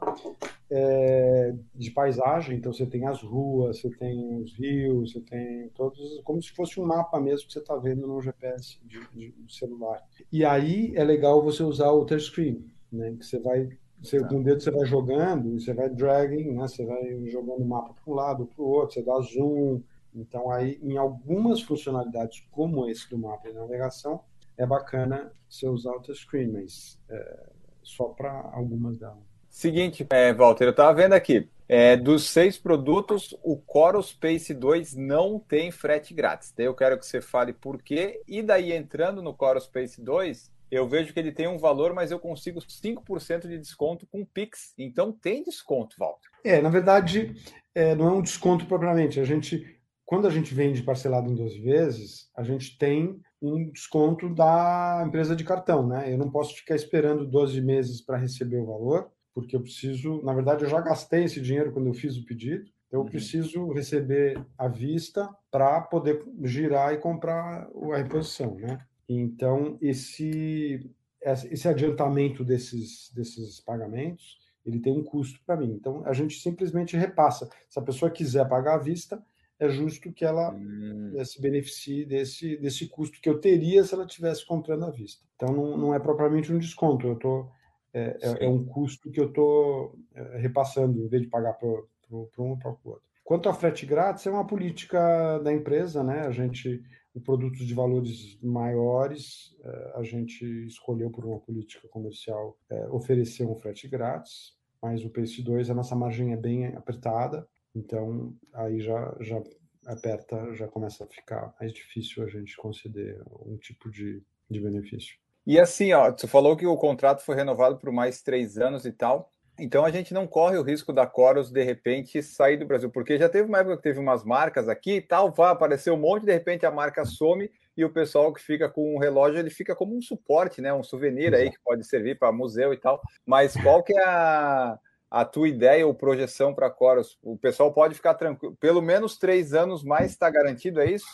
é, de paisagem, então você tem as ruas, você tem os rios, você tem todos, como se fosse um mapa mesmo que você está vendo no GPS de, de, de celular. E aí é legal você usar o touchscreen, né? Que você vai, você, com o dedo você vai jogando, você vai dragging, né? Você vai jogando o mapa para um lado, para o outro, você dá zoom. Então aí, em algumas funcionalidades como esse do mapa de navegação, é bacana você usar o touchscreen, mas é, só para algumas delas. Seguinte, é, Walter, eu estava vendo aqui. É, dos seis produtos, o Coros Space 2 não tem frete grátis. Daí eu quero que você fale por quê. E daí, entrando no Coros Space 2, eu vejo que ele tem um valor, mas eu consigo 5% de desconto com Pix. Então tem desconto, Walter. É, na verdade, é, não é um desconto propriamente. A gente, quando a gente vende parcelado em 12 vezes, a gente tem um desconto da empresa de cartão, né? Eu não posso ficar esperando 12 meses para receber o valor, porque eu preciso, na verdade, eu já gastei esse dinheiro quando eu fiz o pedido, eu uhum. preciso receber à vista para poder girar e comprar a reposição, né? Então, esse, esse adiantamento desses, desses pagamentos, ele tem um custo para mim. Então, a gente simplesmente repassa. Se a pessoa quiser pagar à vista, é justo que ela hum. Eh, se beneficie desse, desse custo que eu teria se ela estivesse comprando à vista. Então, não, não é propriamente um desconto, eu tô, é, é, é um custo que eu estou é, repassando, em vez de pagar para um ou para o outro. Quanto ao frete grátis, é uma política da empresa, né? A gente, o produtos de valores maiores, é, a gente escolheu por uma política comercial é, oferecer um frete grátis, mas o PS2, a nossa margem é bem apertada, então, aí já, já aperta, já começa a ficar mais difícil a gente conceder um tipo de, de benefício. E assim, ó, tu falou que o contrato foi renovado por mais três anos e tal. Então a gente não corre o risco da Coros de repente sair do Brasil, porque já teve uma época que teve umas marcas aqui e tal, vai aparecer um monte, de repente a marca some e o pessoal que fica com o relógio ele fica como um suporte, né, um souvenir aí que pode servir para museu e tal. Mas qual que é a a tua ideia ou projeção para Coros? O pessoal pode ficar tranquilo. Pelo menos três anos mais está garantido, é isso?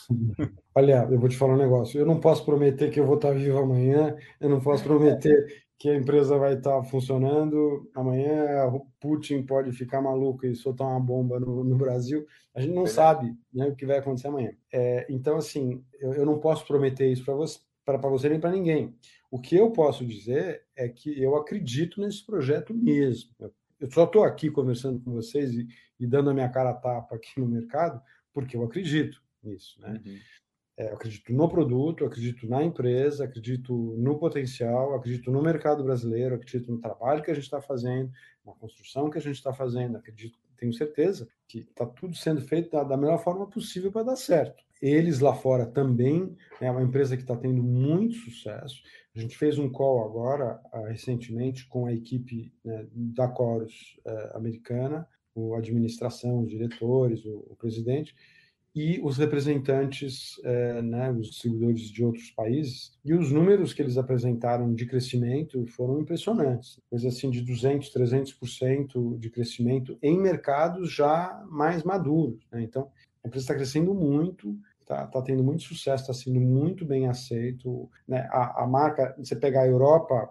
Olha, eu vou te falar um negócio. Eu não posso prometer que eu vou estar vivo amanhã, eu não posso prometer que a empresa vai estar funcionando. Amanhã o Putin pode ficar maluco e soltar uma bomba no, no Brasil. A gente não sabe né, o que vai acontecer amanhã. É, então, assim, eu, eu, não posso prometer isso para você, você nem para ninguém. O que eu posso dizer é que eu acredito nesse projeto mesmo. Eu eu só estou aqui conversando com vocês e, e, dando a minha cara a tapa aqui no mercado porque eu acredito nisso, né? Uhum. É, eu acredito no produto, acredito na empresa, acredito no potencial, acredito no mercado brasileiro, acredito no trabalho que a gente está fazendo, na construção que a gente está fazendo, acredito, tenho certeza que está tudo sendo feito da, da melhor forma possível para dar certo. Eles lá fora também é uma empresa que está tendo muito sucesso. A gente fez um call agora, uh, recentemente, com a equipe né, da Chorus uh, americana, a administração, os diretores, o, o, presidente, e os representantes, uh, né, os distribuidores de outros países. E os números que eles apresentaram de crescimento foram impressionantes. Coisa assim de 200, 300% de crescimento em mercados já mais maduros. Né? Então, a empresa está crescendo muito, Está tá tendo muito sucesso, está sendo muito bem aceito. Né? A, a marca, você pegar a Europa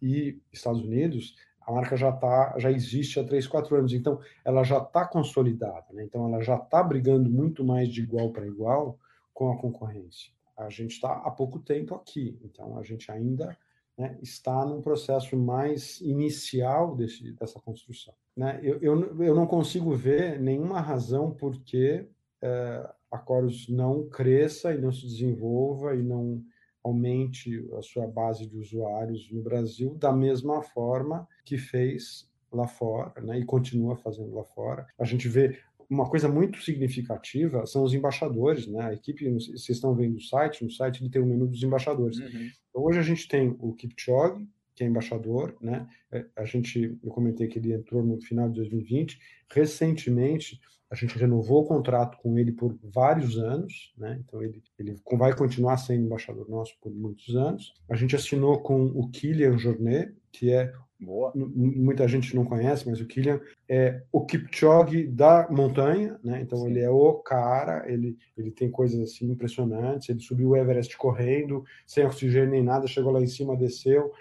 e Estados Unidos, a marca já tá, já existe há 3, 4 anos, então ela já está consolidada, né? então ela já está brigando muito mais de igual para igual com a concorrência. A gente está há pouco tempo aqui, então a gente ainda né, está num processo mais inicial desse, dessa construção. Né? Eu, eu, eu não consigo ver nenhuma razão por que é, a Chorus não cresça e não se desenvolva e não aumente a sua base de usuários no Brasil da mesma forma que fez lá fora, né, e continua fazendo lá fora. A gente vê uma coisa muito significativa são os embaixadores, né? A equipe, vocês estão vendo o site, no site ele tem o menu dos embaixadores. Uhum. Então, hoje a gente tem o Kipchoge, que é embaixador, né? É, a gente, eu comentei que ele entrou no final de 2020. Recentemente, a gente renovou o contrato com ele por vários anos, né? Então ele, ele vai continuar sendo embaixador nosso por muitos anos. A gente assinou com o Kylian Jornet, que é Boa. muita gente não conhece, mas o Kylian é o Kipchoge da montanha, né? Então Sim. ele é o cara, ele, ele tem coisas assim impressionantes. Ele subiu o Everest correndo, sem oxigênio nem nada, chegou lá em cima, desceu,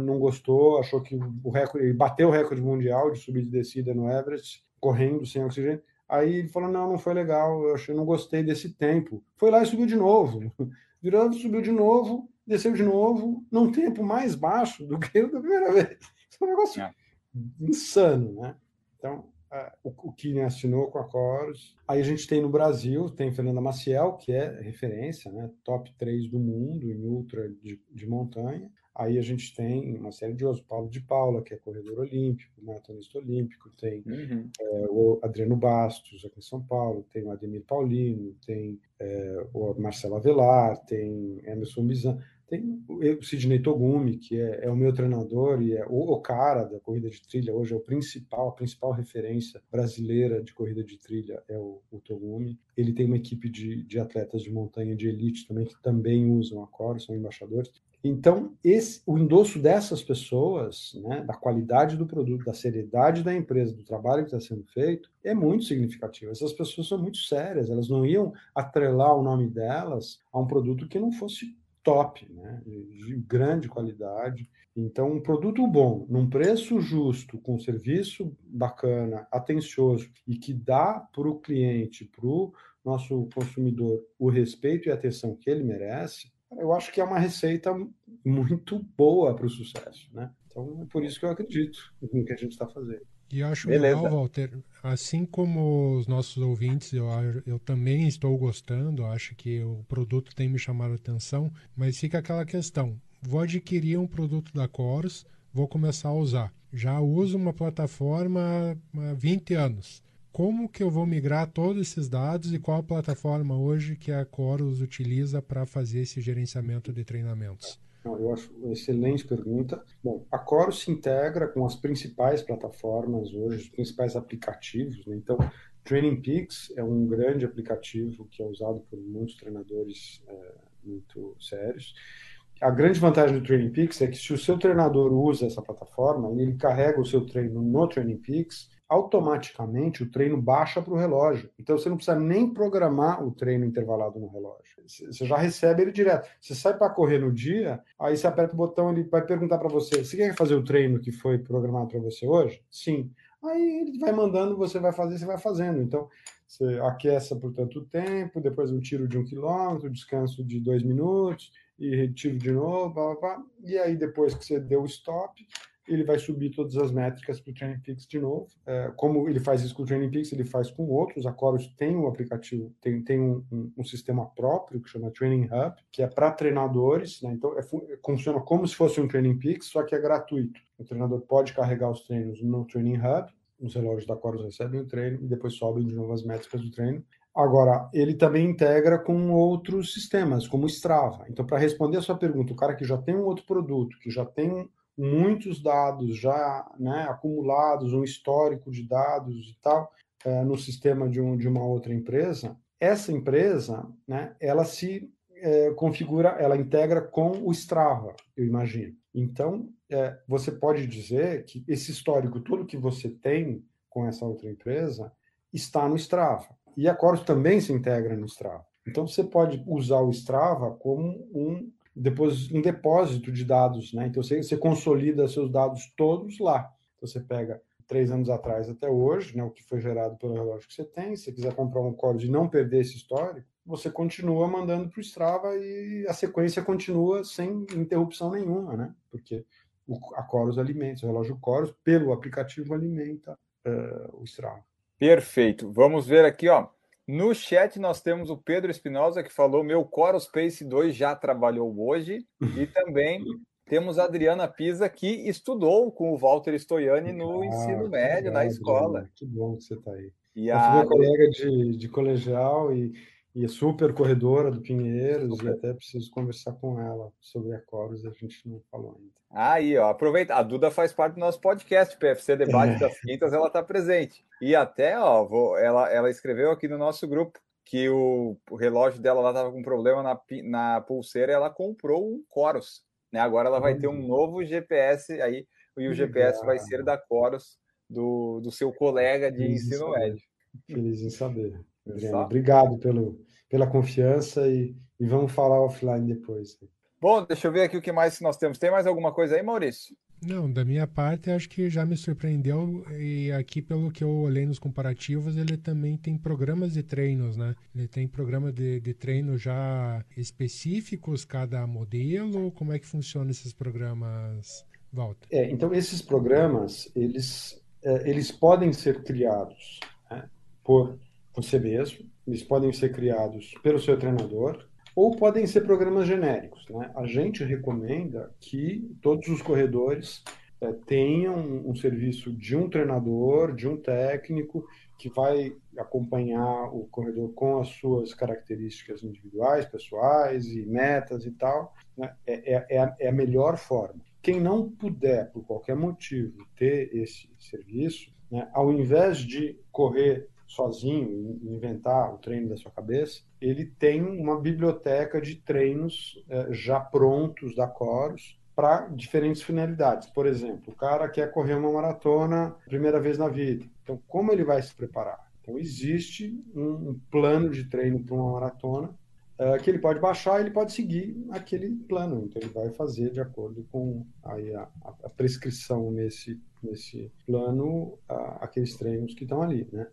não gostou, achou que o recorde, ele bateu o recorde mundial de subida e descida no Everest, correndo sem oxigênio Aí ele falou: não, não foi legal, eu achei, não gostei desse tempo. Foi lá e subiu de novo. Virou, subiu de novo, desceu de novo, num tempo mais baixo do que da primeira vez. Isso é um negócio é. insano, né? Então, uh, o, o Kine assinou com a Chorus. Aí a gente tem no Brasil, tem Fernanda Maciel, que é referência, né? top 3 do mundo em ultra de, de montanha. Aí a gente tem uma série de outros, Paulo de Paula, que é corredor olímpico, maratonista olímpico, tem uhum. é, o Adriano Bastos, aqui em São Paulo, tem o Ademir Paulino, tem é, o Marcelo Avelar, tem Emerson Bizan, tem o Sidney Togumi, que é, é, o meu treinador e é o, o, cara da corrida de trilha, hoje é o principal, a principal referência brasileira de corrida de trilha é o, o Togumi. Ele tem uma equipe de, de atletas de montanha de elite também, que também usam a Cor, são embaixadores. Então, esse, o endosso dessas pessoas, né, da qualidade do produto, da seriedade da empresa, do trabalho que está sendo feito, é muito significativo. Essas pessoas são muito sérias, elas não iam atrelar o nome delas a um produto que não fosse top, né, de grande qualidade. Então, um produto bom, num preço justo, com serviço bacana, atencioso e que dá para o cliente, para o nosso consumidor, o respeito e a atenção que ele merece, eu acho que é uma receita muito boa para o sucesso, né? Então é por isso que eu acredito no que a gente está fazendo. E acho Beleza. legal, Walter, assim como os nossos ouvintes, eu, eu também estou gostando, acho que o produto tem me chamado a atenção, mas fica aquela questão: vou adquirir um produto da Coros, vou começar a usar. Já uso uma plataforma há 20 anos como que eu vou migrar todos esses dados e qual a plataforma hoje que a Chorus utiliza para fazer esse gerenciamento de treinamentos? Eu acho uma excelente pergunta. Bom, a Chorus se integra com as principais plataformas hoje, os principais aplicativos. Né? Então, Training Peaks é um grande aplicativo que é usado por muitos treinadores é, muito sérios. A grande vantagem do Training Peaks é que se o seu treinador usa essa plataforma, ele carrega o seu treino no Training Peaks, automaticamente o treino baixa para o relógio. Então você não precisa nem programar o treino intervalado no relógio. Você já recebe ele direto. Você sai para correr no dia, aí você aperta o botão, ele vai perguntar para você: você quer fazer o treino que foi programado para você hoje? Sim. Aí ele vai mandando, você vai fazer, você vai fazendo. Então você aqueça por tanto tempo, depois um tiro de um quilômetro, descanso de dois minutos e retiro de novo, blá, blá, blá. e aí depois que você deu o stop, ele vai subir todas as métricas para o Training Peaks de novo. É, como ele faz isso com o Training Peaks, ele faz com outros. A Chorus tem um aplicativo, tem, tem um, um, um sistema próprio que chama Training Hub, que é para treinadores. Né? Então, é, funciona como se fosse um Training Peaks, só que é gratuito. O treinador pode carregar os treinos no Training Hub, os relógios da Chorus recebem o treino e depois sobem de novo as métricas do treino. Agora, ele também integra com outros sistemas, como o Strava. Então, para responder a sua pergunta, o cara que já tem um outro produto, que já tem muitos dados já né, acumulados, um histórico de dados e tal, é, no sistema de, um, de uma outra empresa, essa empresa, né, ela se é, configura, ela integra com o Strava, eu imagino. Então, é, você pode dizer que esse histórico, tudo que você tem com essa outra empresa, está no Strava. E a Chorus também se integra no Strava. Então, você pode usar o Strava como um depois um depósito de dados, né? Então você, você consolida seus dados todos lá. Então você pega três anos atrás até hoje, né? O que foi gerado pelo relógio que você tem. Se você quiser comprar um código e não perder esse histórico, você continua mandando para o Strava e a sequência continua sem interrupção nenhuma, né? Porque o, a Chorus alimenta, o relógio Chorus, pelo aplicativo, alimenta uh, o Strava. Perfeito. Vamos ver aqui, ó. No chat nós temos o Pedro Espinosa que falou: meu Coros Space 2 já trabalhou hoje. E também temos a Adriana Pisa que estudou com o Walter Stoiani no ah, ensino médio, legal, na escola. Que bom que você está aí. E a... minha colega de, de colegial e, e super corredora do Pinheiros, super. e até preciso conversar com ela sobre a Coros, a gente não falou ainda. Aí, ó, aproveita. A Duda faz parte do nosso podcast, PFC Debate é. das Quintas, ela está presente. E até, ó, vou, ela, ela escreveu aqui no nosso grupo que o, o relógio dela lá estava com problema na, na pulseira e ela comprou um Coros. Né? Agora ela vai ter um novo GPS aí, e o GPS vai ser da Coros, do, do seu colega de Feliz ensino médio. Feliz em saber. Obrigado pelo, pela confiança e, e vamos falar offline depois. Bom, deixa eu ver aqui o que mais nós temos. Tem mais alguma coisa aí, Maurício? Não, da minha parte, acho que já me surpreendeu e aqui, pelo que eu olhei nos comparativos, ele também tem programas de treinos, né? Ele tem programa de, de treino já específicos, cada modelo, como é que funciona esses programas, Walter? É, então, esses programas, eles, é, eles podem ser criados né, por você mesmo, eles podem ser criados pelo seu treinador, ou podem ser programas genéricos. Né? A gente recomenda que todos os corredores é, tenham um, serviço de um treinador, de um técnico, que vai acompanhar o corredor com as suas características individuais, pessoais e metas e tal. Né? É, é, é, a, é a melhor forma. Quem não puder, por qualquer motivo, ter esse serviço, né, ao invés de correr sozinho, inventar o treino da sua cabeça, ele tem uma biblioteca de treinos eh, já prontos da Coros para diferentes finalidades. Por exemplo, o cara quer correr uma maratona primeira vez na vida. Então, como ele vai se preparar? Então, existe um, plano de treino para uma maratona uh, que ele pode baixar, ele pode seguir aquele plano. Então, ele vai fazer de acordo com aí, a, a prescrição nesse, nesse plano, uh, aqueles treinos que estão ali, né?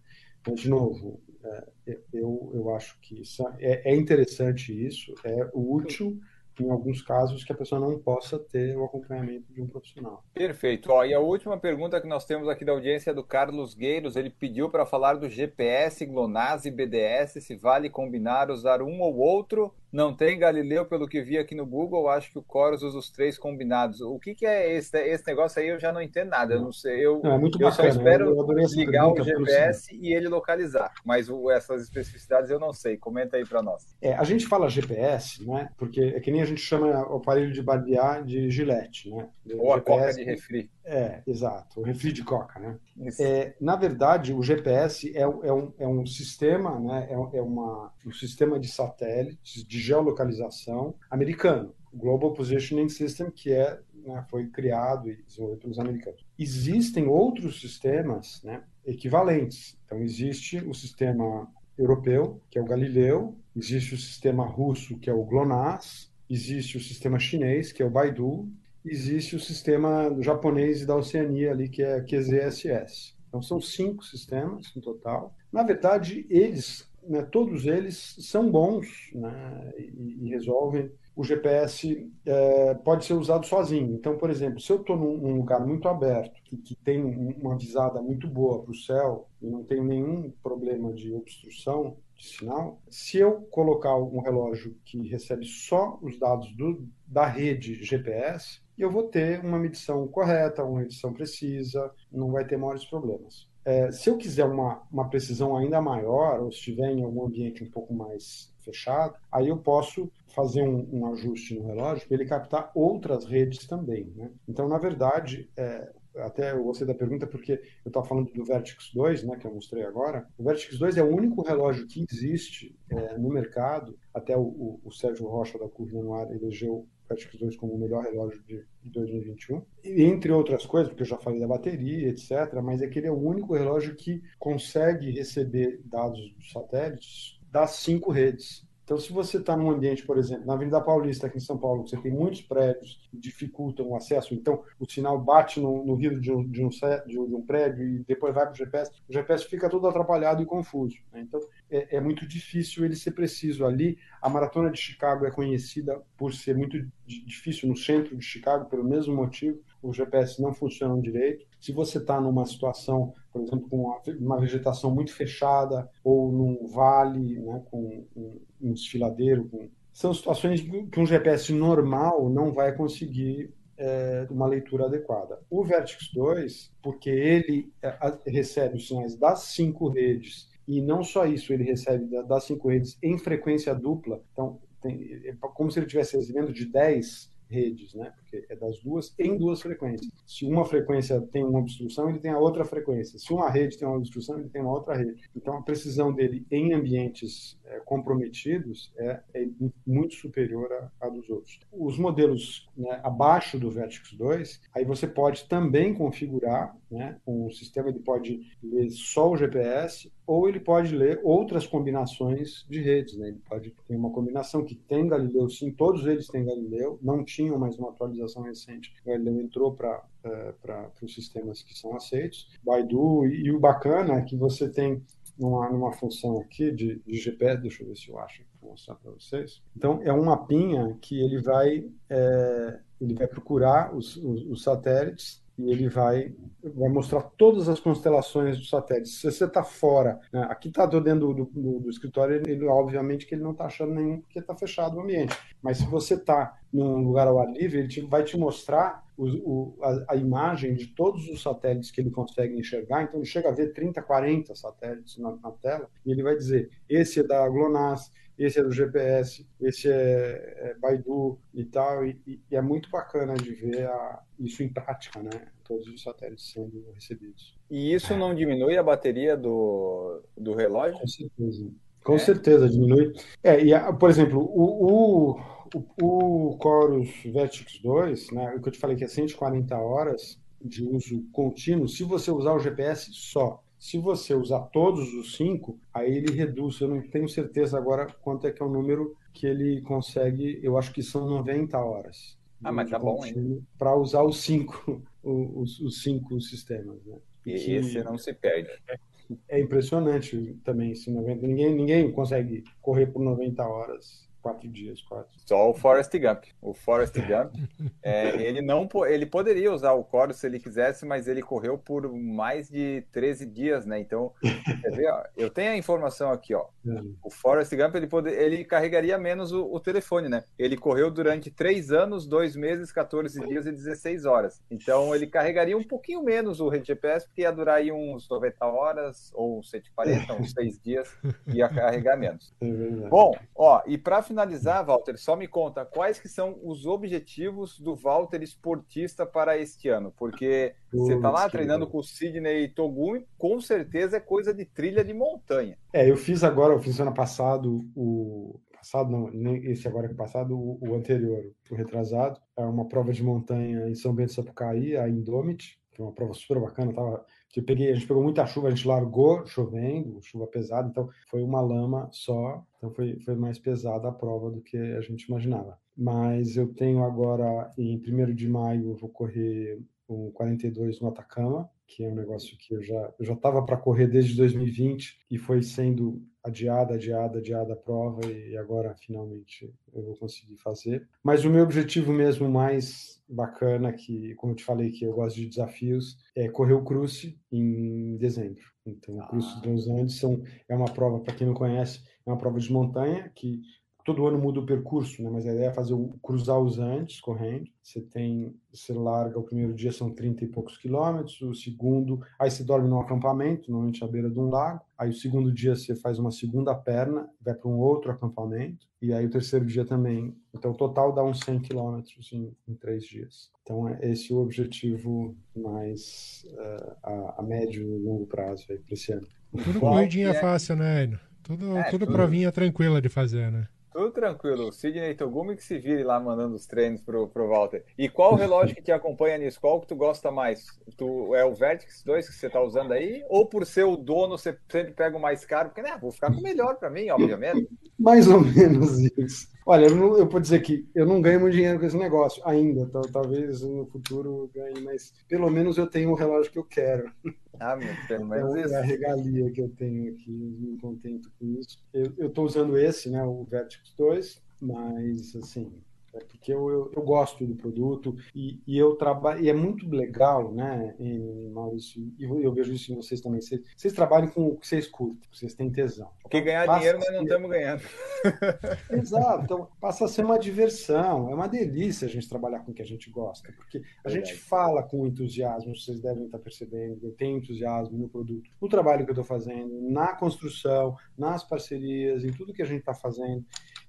Mas, de novo, é, eu, eu acho que isso é, é interessante isso, é útil em alguns casos que a pessoa não possa ter o acompanhamento de um profissional. Perfeito. Ó, e a última pergunta que nós temos aqui da audiência é do Carlos Gueiros. Ele pediu para falar do GPS, GLONASS e BDS, se vale combinar usar um ou outro não tem Galileu, pelo que vi aqui no Google, acho que o Chorus usa os três combinados. O que, que é esse, esse negócio aí? Eu já não entendo nada. Eu não sei. Eu, não, é muito eu bacana. só espero ligar o GPS e ele localizar. Mas o, essas especificidades eu não sei. Comenta aí para nós. É, a gente fala GPS, né? Porque é que nem a gente chama o aparelho de barbear de gilete, né? Ou a coca de refri. É, exato. O refri de coca, né? É, na verdade, o GPS é, é, um, é um sistema, né? É, é uma, um sistema de satélites de geolocalização americano, Global Positioning System, que é, né, foi criado e desenvolvido pelos americanos. Existem outros sistemas né, equivalentes. Então, existe o sistema europeu, que é o Galileu, existe o sistema russo, que é o GLONASS, existe o sistema chinês, que é o Baidu, existe o sistema japonês e da Oceania ali, que é QZSS. Então, são cinco sistemas no total. Na verdade, eles né, todos eles são bons né, e, e, resolvem. O GPS é, pode ser usado sozinho. Então, por exemplo, se eu estou num, num, lugar muito aberto, que, que tem uma visada muito boa para o céu e não tenho nenhum problema de obstrução de sinal, se eu colocar um relógio que recebe só os dados do, da rede GPS, eu vou ter uma medição correta, uma medição precisa, não vai ter maiores problemas. É, se eu quiser uma, uma precisão ainda maior, ou estiver em algum ambiente um pouco mais fechado, aí eu posso fazer um, um ajuste no relógio para ele captar outras redes também. Né? Então, na verdade, é, até eu gostei da pergunta porque eu estava falando do Vertix 2, né, que eu mostrei agora. O Vertix 2 é o único relógio que existe é, no mercado, até o, o, o Sérgio Rocha da Curva no Ar elegeu 2 como o melhor relógio de 2021. E, entre outras coisas, porque eu já falei da bateria, etc., mas é que ele é o único relógio que consegue receber dados dos satélites das cinco redes. Então, se você está num ambiente, por exemplo, na Avenida Paulista, aqui em São Paulo, você tem muitos prédios que dificultam o acesso, então o sinal bate no, no vidro de um, de, um, de um, prédio e depois vai para o GPS, o GPS fica todo atrapalhado e confuso. Né? Então, é, é, muito difícil ele ser preciso ali. A Maratona de Chicago é conhecida por ser muito difícil no centro de Chicago, pelo mesmo motivo, os GPS não funcionam direito. Se você está numa situação, por exemplo, com uma, vegetação muito fechada ou num vale, né, com desfiladeiro, com... são situações que um GPS normal não vai conseguir é, uma leitura adequada. O Vertex 2, porque ele é, recebe os sinais das cinco redes e não só isso, ele recebe das cinco redes em frequência dupla, então tem, é como se ele estivesse recebendo de 10 redes, né? Porque é das duas em duas frequências. Se uma frequência tem uma obstrução, ele tem a outra frequência. Se uma rede tem uma obstrução, ele tem uma outra rede. Então a precisão dele em ambientes é, comprometidos é, é, muito superior à, à, dos outros. Os modelos né, abaixo do Vertex 2, aí você pode também configurar, né? Um sistema ele pode ler só o GPS ou ele pode ler outras combinações de redes. Né? Ele pode ter uma combinação que tem Galileu, sim, todos eles têm Galileu, não tinham mais uma atualização atualização recente, Galileu entrou para é, para os sistemas que são aceitos. Baidu, e, e o bacana é que você tem numa, numa função aqui de, de GPS, deixa eu ver se eu acho, vou mostrar para vocês. Então, é um mapinha que ele vai, é, ele vai procurar os, os, os satélites e ele vai, vai mostrar todas as constelações dos satélites. Se você está fora, né, aqui está dentro do, do, do, escritório, ele, obviamente que ele não está achando nenhum porque está fechado o ambiente. Mas se você está num lugar ao ar livre, ele te, vai te mostrar o, o, a, a, imagem de todos os satélites que ele consegue enxergar. Então ele chega a ver 30, 40 satélites na, na tela e ele vai dizer: esse é da GLONASS, esse é do GPS, esse é, é Baidu e tal, e, e, é muito bacana de ver a, isso em prática, né? Todos os satélites sendo recebidos. E isso não diminui a bateria do, do relógio? Com certeza. Com é? certeza diminui. É, e a, por exemplo, o, o, o, Chorus Vertix 2, né, o que eu te falei que é 140 horas de uso contínuo, se você usar o GPS só, se você usar todos os cinco, aí ele reduz. Eu não tenho certeza agora quanto é que é o número que ele consegue. Eu acho que são 90 horas. Ah, mas tá bom, hein? Para usar os cinco, os, os cinco sistemas, né? E esse não se perde. É impressionante também esse 90. Ninguém, ninguém consegue correr por 90 horas quatro dias, quatro. Só o Forrest Gump. O Forrest Gump, é, ele não ele poderia usar o Chorus se ele quisesse, mas ele correu por mais de 13 dias, né? Então, quer ver, ó, eu tenho a informação aqui, ó. O Forrest Gump, ele, pode, ele carregaria menos o, o, telefone, né? Ele correu durante 3 anos, 2 meses, 14 dias e 16 horas. Então, ele carregaria um pouquinho menos o GPS, porque ia durar aí uns 90 horas, ou 140, uns 6 dias, ia carregar menos. É Bom, ó, e para finalizar, Walter, só me conta quais que são os objetivos do Walter esportista para este ano, porque você está lá treinando com o Sidney Togumi, com certeza é coisa de trilha de montanha. É, eu fiz agora, eu fiz ano passado o passado não, nem esse agora que é passado, o, o, anterior, o retrasado, é uma prova de montanha em São Bento Sapucaí, a Indomit, que é uma prova super bacana, tava peguei, a gente pegou muita chuva, a gente largou chovendo, chuva pesada, então foi uma lama só, então foi, foi mais pesada a prova do que a gente imaginava. Mas eu tenho agora, em 1 de maio, eu vou correr o 42 no Atacama, que é um negócio que eu já eu já estava para correr desde 2020 e foi sendo adiada, adiada, adiada a prova e agora finalmente eu vou conseguir fazer. Mas o meu objetivo mesmo mais bacana, que como eu te falei que eu gosto de desafios, é correr o Cruze em dezembro. Então, o Cruze ah. dos Andes são, é uma prova, para quem não conhece, é uma prova de montanha que todo ano muda o percurso, né? mas a ideia é fazer o cruzar os Andes correndo. Você tem, você larga o primeiro dia são 30 e poucos quilômetros, o segundo, aí você dorme num acampamento, normalmente à beira de um lago. Aí o segundo dia você faz uma segunda perna, vai para um outro acampamento, e aí o terceiro dia também. Então o total dá uns 100 quilômetros em, em, três dias. Então é esse o objetivo mais uh, a, a, médio e longo prazo para esse ano. Tudo corridinha é... fácil, né, Tudo, é, tudo, tudo provinha tranquila de fazer, né? Tudo tranquilo. O Sidney Togumi que se vire lá mandando os treinos pro, pro Walter. E qual o relógio que te acompanha nisso? Qual que tu gosta mais? Tu, é o Vertex 2 que você tá usando aí? Ou por ser o dono, você sempre pega o mais caro? Porque, né, vou ficar com o melhor para mim, obviamente. Mais ou menos isso. Olha, eu, não, eu vou dizer que eu não ganho muito dinheiro com esse negócio ainda. Talvez no futuro ganhe, mas pelo menos eu tenho o relógio que eu quero. Ah, meu, pelo menos é, é a regalia que eu tenho aqui, me contento com isso. Eu estou usando esse, né, o Vertex 2, mas assim, é porque eu, eu, eu, gosto do produto e, e eu trabalho e é muito legal, né, em, Maurício, e eu vejo isso em vocês também. Vocês, vocês trabalham com o que vocês curtem, vocês têm tesão. Porque ganhar passa dinheiro nós não estamos ganhando. Exato, então passa a ser uma diversão, é uma delícia a gente trabalhar com o que a gente gosta, porque a gente fala com entusiasmo, vocês devem estar percebendo, eu tenho entusiasmo no produto, no trabalho que eu estou fazendo, na construção, nas parcerias, em tudo que a gente está fazendo.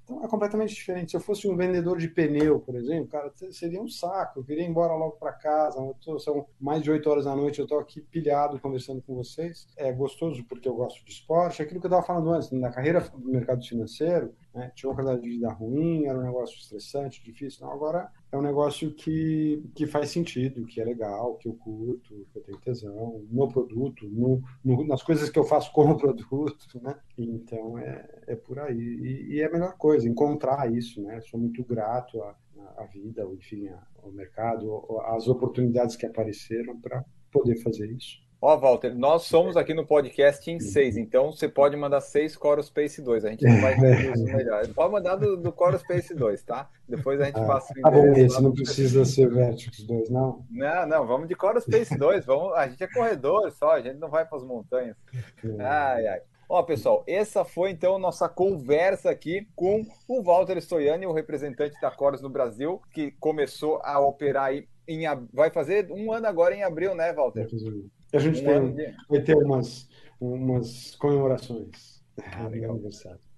Então é completamente diferente. Se eu fosse um vendedor de pneu, por exemplo, cara, seria um saco. Eu queria ir embora logo para casa. Tô, são mais de oito horas da noite, eu estou aqui pilhado conversando com vocês. É gostoso porque eu gosto de esporte. Aquilo que eu estava falando antes, na carreira do mercado financeiro, né, tinha uma qualidade de vida ruim, era um negócio estressante, difícil. Não, agora é um negócio que, que faz sentido, que é legal, que eu curto, que eu tenho tesão no produto, no, no, nas coisas que eu faço com o produto, né? Então é, é por aí. E, e, é a melhor coisa, encontrar isso, né? Sou muito grato a, a vida, enfim, a, o mercado, as oportunidades que apareceram para poder fazer isso. Ó, Walter, nós somos aqui no podcast em seis, então você pode mandar seis Chorus Space 2. A gente não vai ter isso melhor. Pode mandar do, do Chorus Space 2, tá? Depois a gente ah, passa o Tá bom, esse não precisa ser Vertex 2, não? Não, não, vamos de Chorus Space 2. Vamos, a gente é corredor só, a gente não vai para as montanhas. Ai, ai. Ó, pessoal, essa foi então nossa conversa aqui com o Walter Stoiani, o representante da Chorus no Brasil, que começou a operar aí em, vai fazer um ano agora em abril, né, Walter? A gente tem, vai ter umas, umas comemorações. Ah, legal.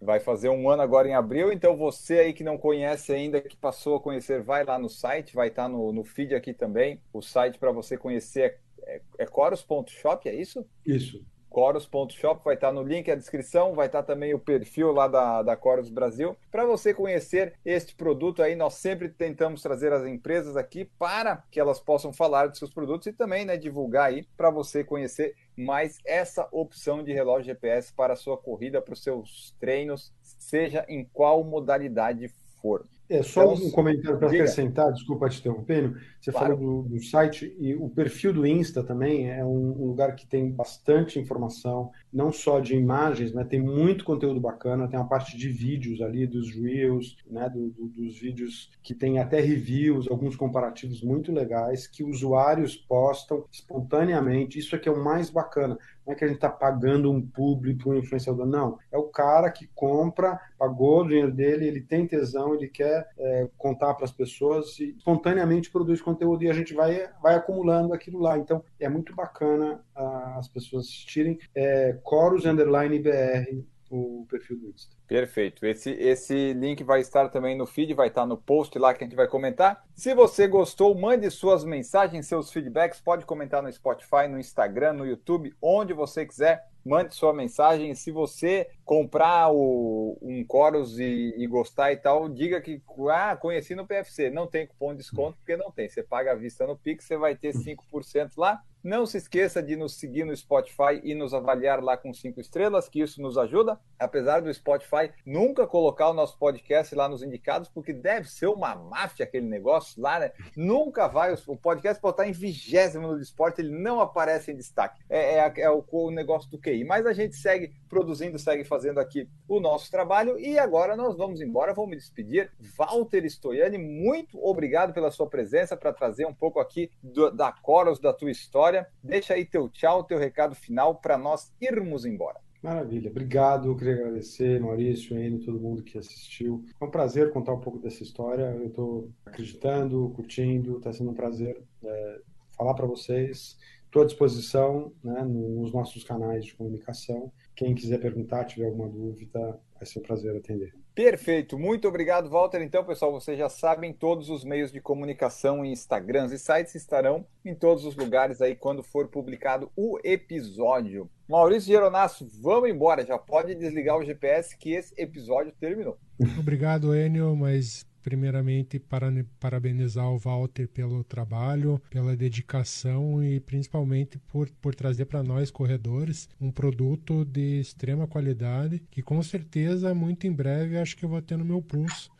Vai fazer um ano agora em abril, então você aí que não conhece ainda, que passou a conhecer, vai lá no site, vai estar no, no feed aqui também. O site para você conhecer é, é, é coros.shop, é isso? Isso. Coros.shop vai estar no link, a descrição, vai estar também o perfil lá da, da Coros Brasil. Para você conhecer este produto aí, nós sempre tentamos trazer as empresas aqui para que elas possam falar de seus produtos e também né, divulgar aí para você conhecer mais essa opção de relógio GPS para a sua corrida, para os seus treinos, seja em qual modalidade for. É, só então, um comentário para acrescentar, desculpa te interrompendo. Você claro. falou do, do, site e o perfil do Insta também é um, um, lugar que tem bastante informação, não só de imagens, né? Tem muito conteúdo bacana, tem uma parte de vídeos ali, dos Reels, né? Do, do, dos vídeos que tem até reviews, alguns comparativos muito legais, que usuários postam espontaneamente. Isso aqui é o mais bacana. Não é que a gente está pagando um público, um influenciador, não. É o cara que compra, pagou o dinheiro dele, ele tem tesão, ele quer é, contar para as pessoas e espontaneamente produz conteúdo e a gente vai, vai acumulando aquilo lá. Então é muito bacana ah, as pessoas assistirem. É, Chorus Underline BR o perfil do Insta. Perfeito. Esse, esse link vai estar também no feed, vai estar no post lá que a gente vai comentar. Se você gostou, mande suas mensagens, seus feedbacks. Pode comentar no Spotify, no Instagram, no YouTube, onde você quiser. Mande sua mensagem. Se você comprar o, um Chorus e, e, gostar e tal, diga que ah, conheci no PFC. Não tem cupom de desconto, porque não tem. Você paga a vista no Pix, você vai ter 5% lá. Não se esqueça de nos seguir no Spotify e nos avaliar lá com cinco estrelas, que isso nos ajuda. Apesar do Spotify nunca colocar o nosso podcast lá nos indicados, porque deve ser uma máfia aquele negócio lá, né? Nunca vai. O podcast pode estar em vigésimo no esporte, ele não aparece em destaque. É, é, é o, o, negócio do QI. Mas a gente segue produzindo, segue fazendo aqui o nosso trabalho. E agora nós vamos embora, vamos me despedir. Walter Stoiani, muito obrigado pela sua presença para trazer um pouco aqui do, da Coros, da tua história história. Deixa aí teu tchau, teu recado final para nós irmos embora. Maravilha, obrigado. Queria agradecer, Maurício, Enio, todo mundo que assistiu. É um prazer contar um pouco dessa história. Eu estou acreditando, curtindo, está sendo um prazer é, falar para vocês. Estou à disposição né, nos nossos canais de comunicação. Quem quiser perguntar, tiver alguma dúvida, vai ser um prazer atender. Perfeito, muito obrigado, Walter. Então, pessoal, vocês já sabem, todos os meios de comunicação, Instagrams e sites estarão em todos os lugares aí quando for publicado o episódio. Maurício Geronasso, vamos embora, já pode desligar o GPS que esse episódio terminou. Obrigado, Enio, mas primeiramente para parabenizar o Walter pelo trabalho, pela dedicação e principalmente por, por trazer para nós corredores um produto de extrema qualidade que com certeza muito em breve acho que eu vou ter no meu pulso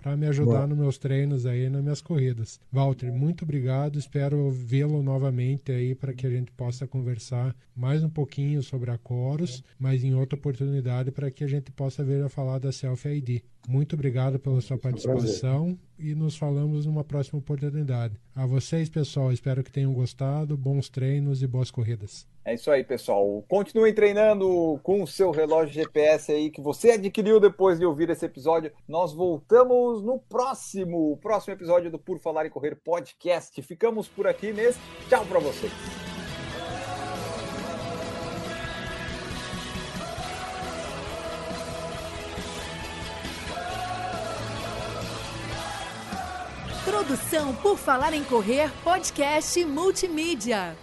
para me ajudar Boa. nos meus treinos aí, nas minhas corridas. Walter, muito obrigado. Espero vê-lo novamente aí para que a gente possa conversar mais um pouquinho sobre a Coros, mas em outra oportunidade para que a gente possa ver a falar da Selfie ID. Muito obrigado pela sua participação e nos falamos numa próxima oportunidade. A vocês, pessoal, espero que tenham gostado. Bons treinos e boas corridas. É isso aí, pessoal. Continue treinando com o seu relógio GPS aí que você adquiriu depois de ouvir esse episódio. Nós voltamos no próximo, próximo episódio do Por Falar e Correr podcast. Ficamos por aqui nesse. Tchau para vocês. Produção por Falar em Correr podcast multimídia.